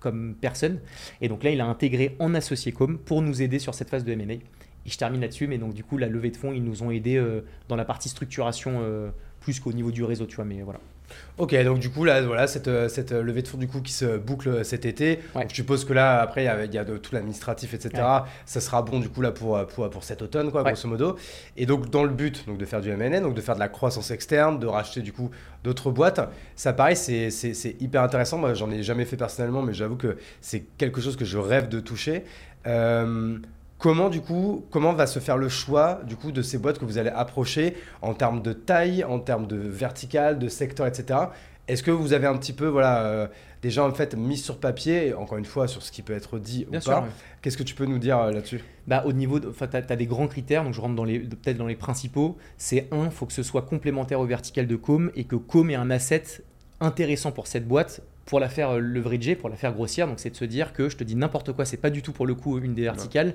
comme personne. Et donc là, il a intégré en associé com pour nous aider sur cette phase de M&A. Et je termine là-dessus, mais donc du coup, la levée de fonds, ils nous ont aidés euh, dans la partie structuration euh, plus qu'au niveau du réseau, tu vois. Mais voilà. Ok, donc du coup, là, voilà, cette, euh, cette levée de fonds du coup qui se boucle cet été. je suppose que là, après, il y a, de, tout l'administratif, etc. Ça sera bon du coup là pour, pour, pour cet automne, quoi, grosso modo. Et donc, dans le but donc, de faire du M&A, donc de faire de la croissance externe, de racheter du coup d'autres boîtes, ça pareil, c'est hyper intéressant. Moi, j'en ai jamais fait personnellement, mais j'avoue que c'est quelque chose que je rêve de toucher. Euh, Comment du coup, comment va se faire le choix du coup de ces boîtes que vous allez approcher en termes de taille, en termes de vertical, de secteur, etc. Est-ce que vous avez un petit peu voilà euh, déjà en fait mis sur papier, encore une fois sur ce qui peut être dit ou pas Qu'est-ce que tu peux nous dire euh, là-dessus? Bah, au niveau, tu as, as, des grands critères, donc je rentre dans les peut-être dans les principaux. C'est un, faut que ce soit complémentaire au vertical de Com et que Com ait un asset intéressant pour cette boîte pour la faire euh, leverager, pour la faire grossière. Donc c'est de se dire que je te dis n'importe quoi, c'est pas du tout pour le coup une des verticales.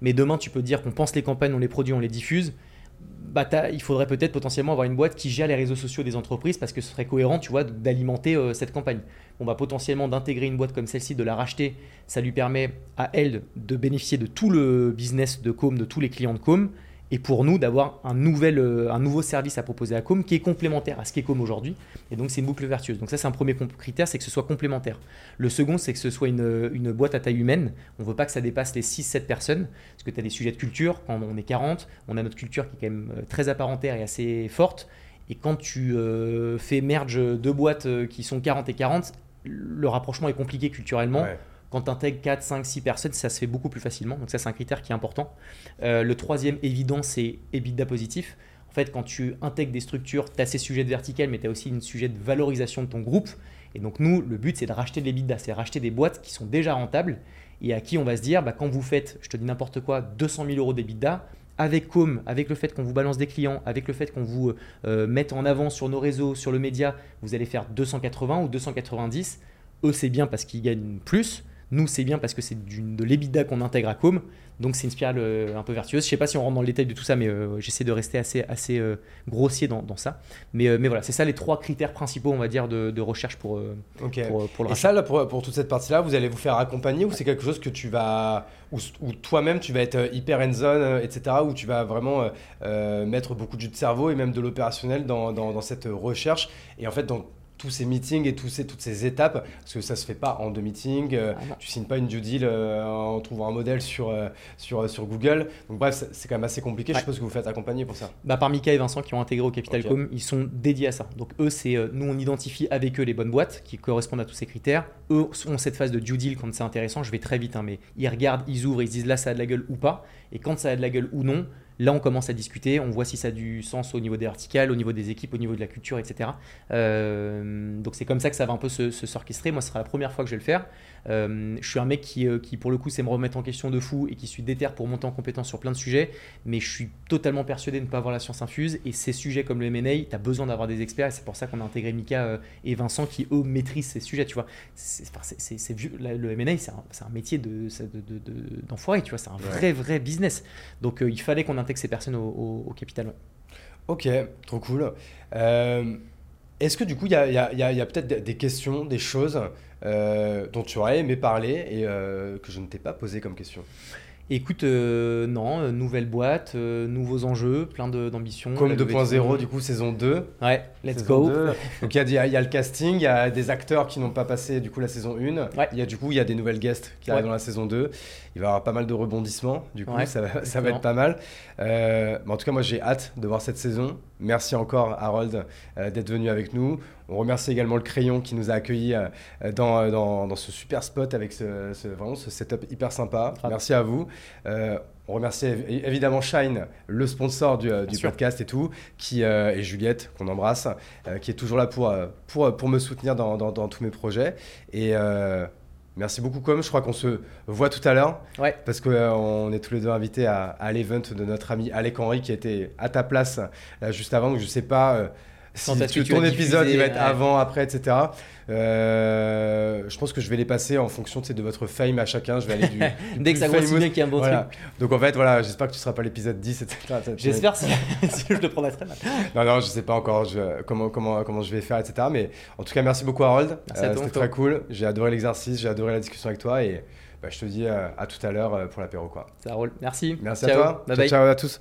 Mais demain, tu peux dire qu'on pense les campagnes, on les produit, on les diffuse. Bah, il faudrait peut-être potentiellement avoir une boîte qui gère les réseaux sociaux des entreprises parce que ce serait cohérent, tu vois, d'alimenter euh, cette campagne. On va potentiellement d'intégrer une boîte comme celle-ci, de la racheter, ça lui permet à elle de bénéficier de tout le business de Com, de tous les clients de Com, et pour nous d'avoir un, euh, un nouveau service à proposer à Com qui est complémentaire à ce qu'est Com aujourd'hui. Et donc c'est une boucle vertueuse. Donc ça c'est un premier critère, c'est que ce soit complémentaire. Le second c'est que ce soit une, une, boîte à taille humaine. On ne veut pas que ça dépasse les 6-7 personnes, parce que tu as des sujets de culture, quand on est 40, on a notre culture qui est quand même euh, très apparentaire et assez forte. Et quand tu euh, fais merge deux boîtes qui sont 40 et 40, le rapprochement est compliqué culturellement. Quand tu intègres 4, 5, 6 personnes, ça se fait beaucoup plus facilement. Donc ça, c'est un critère qui est important. Euh, le troisième évident, c'est EBITDA positif. En fait, quand tu intègres des structures, tu as ces sujets de vertical, mais tu as aussi une sujet de valorisation de ton groupe. Et donc nous, le but, c'est de racheter de l'EBITDA, c'est racheter des boîtes qui sont déjà rentables et à qui on va se dire, bah, quand vous faites, je te dis n'importe quoi, 200 000 euros d'EBITDA, avec Com, avec le fait qu'on vous balance des clients, avec le fait qu'on vous euh, mette en avant sur nos réseaux, sur le média, vous allez faire 280 ou 290. Eux, c'est bien parce qu'ils gagnent plus. Nous, c'est bien parce que c'est de l'EBITDA qu'on intègre à Com. Donc, c'est une spirale euh, un peu vertueuse. Je ne sais pas si on rentre dans le détail de tout ça, mais euh, j'essaie de rester assez, assez euh, grossier dans, ça. Mais, mais voilà, c'est ça les trois critères principaux, on va dire, de, recherche pour, pour, le Et ça, là, pour, pour toute cette partie-là, vous allez vous faire accompagner ou c'est quelque chose que tu vas. ou, toi-même, tu vas être hyper end-zone, etc., où tu vas vraiment mettre beaucoup de jus de cerveau et même de l'opérationnel dans, dans, dans, cette recherche? Et en fait, dans tous ces meetings et tous ces, toutes ces étapes, parce que ça se fait pas en deux meetings, euh, ah tu signes pas une due deal euh, en trouvant un modèle sur, euh, sur, sur Google. Donc bref, c'est quand même assez compliqué, je suppose que vous faites accompagner pour ça. Bah, par Mika et Vincent qui ont intégré au Capitalcom, ils sont dédiés à ça. Donc eux, c'est nous on identifie avec eux les bonnes boîtes qui correspondent à tous ces critères. Eux ont cette phase de due deal quand c'est intéressant, je vais très vite, hein, mais ils regardent, ils ouvrent, ils disent là ça a de la gueule ou pas. Et quand ça a de la gueule ou non, Là, on commence à discuter, on voit si ça a du sens au niveau des verticales, au niveau des équipes, au niveau de la culture, etc. Euh, donc c'est comme ça que ça va un peu se, s'orchestrer. Moi, ce sera la première fois que je vais le faire. Euh, je suis un mec qui, euh, qui, pour le coup, sait me remettre en question de fou et qui suis déter pour monter en compétence sur plein de sujets, mais je suis totalement persuadé de ne pas avoir la science infuse. Et ces sujets comme le M&A, tu as besoin d'avoir des experts. Et c'est pour ça qu'on a intégré Mika et Vincent qui, eux, maîtrisent ces sujets. Tu vois, c'est, le M&A, c'est un, métier de, d'enfoiré. tu vois, c'est un vrai, vrai business. Donc il fallait qu'on réintègre ces personnes au, capital. Ok, trop cool. Euh, est-ce que du coup, il y a, peut-être des questions, des choses euh, dont tu aurais aimé parler et que je ne t'ai pas posé comme question? Écoute, euh, non, euh, nouvelle boîte, euh, nouveaux enjeux, plein d'ambitions. Comme 2.0, du coup, saison 2. Ouais, let's go. Donc il y, a le casting, il y a des acteurs qui n'ont pas passé du coup la saison 1. Il y a du coup, il y a des nouvelles guests qui arrivent dans la saison 2. Il va y avoir pas mal de rebondissements, du coup, ça, va, ça va être pas mal. mais en tout cas, moi j'ai hâte de voir cette saison. Merci encore, Harold, d'être venu avec nous. On remercie également le Crayon qui nous a accueillis euh, dans, dans, dans, ce super spot avec ce, vraiment ce setup hyper sympa. Merci à vous. Euh, on remercie évidemment Shine, le sponsor du, euh, du podcast et tout, qui, et Juliette, qu'on embrasse, qui est toujours là pour, pour, pour me soutenir dans, dans, tous mes projets. Et merci beaucoup, comme je crois qu'on se voit tout à l'heure. Ouais. Parce qu'on est tous les deux invités à, à l'event de notre ami Alec Henry qui était à ta place juste avant. Donc je sais pas si ton épisode il va être avant, après, etc. Euh, je pense que je vais les passer en fonction de votre fame à chacun. Je vais aller du. Dès que ça bien qu'il y a un bon truc. Donc en fait, voilà, j'espère que tu seras pas l'épisode 10, etc. J'espère si, je le prendrai très mal. Non, non, je sais pas encore comment, comment, comment je vais faire, etc. Mais en tout cas, merci beaucoup, Harold. Euh, C'était très cool. J'ai adoré l'exercice, j'ai adoré la discussion avec toi et bah, je te dis euh, à tout à l'heure pour l'apéro. Ça roule. Merci. Merci à toi. Bye bye. ciao à tous.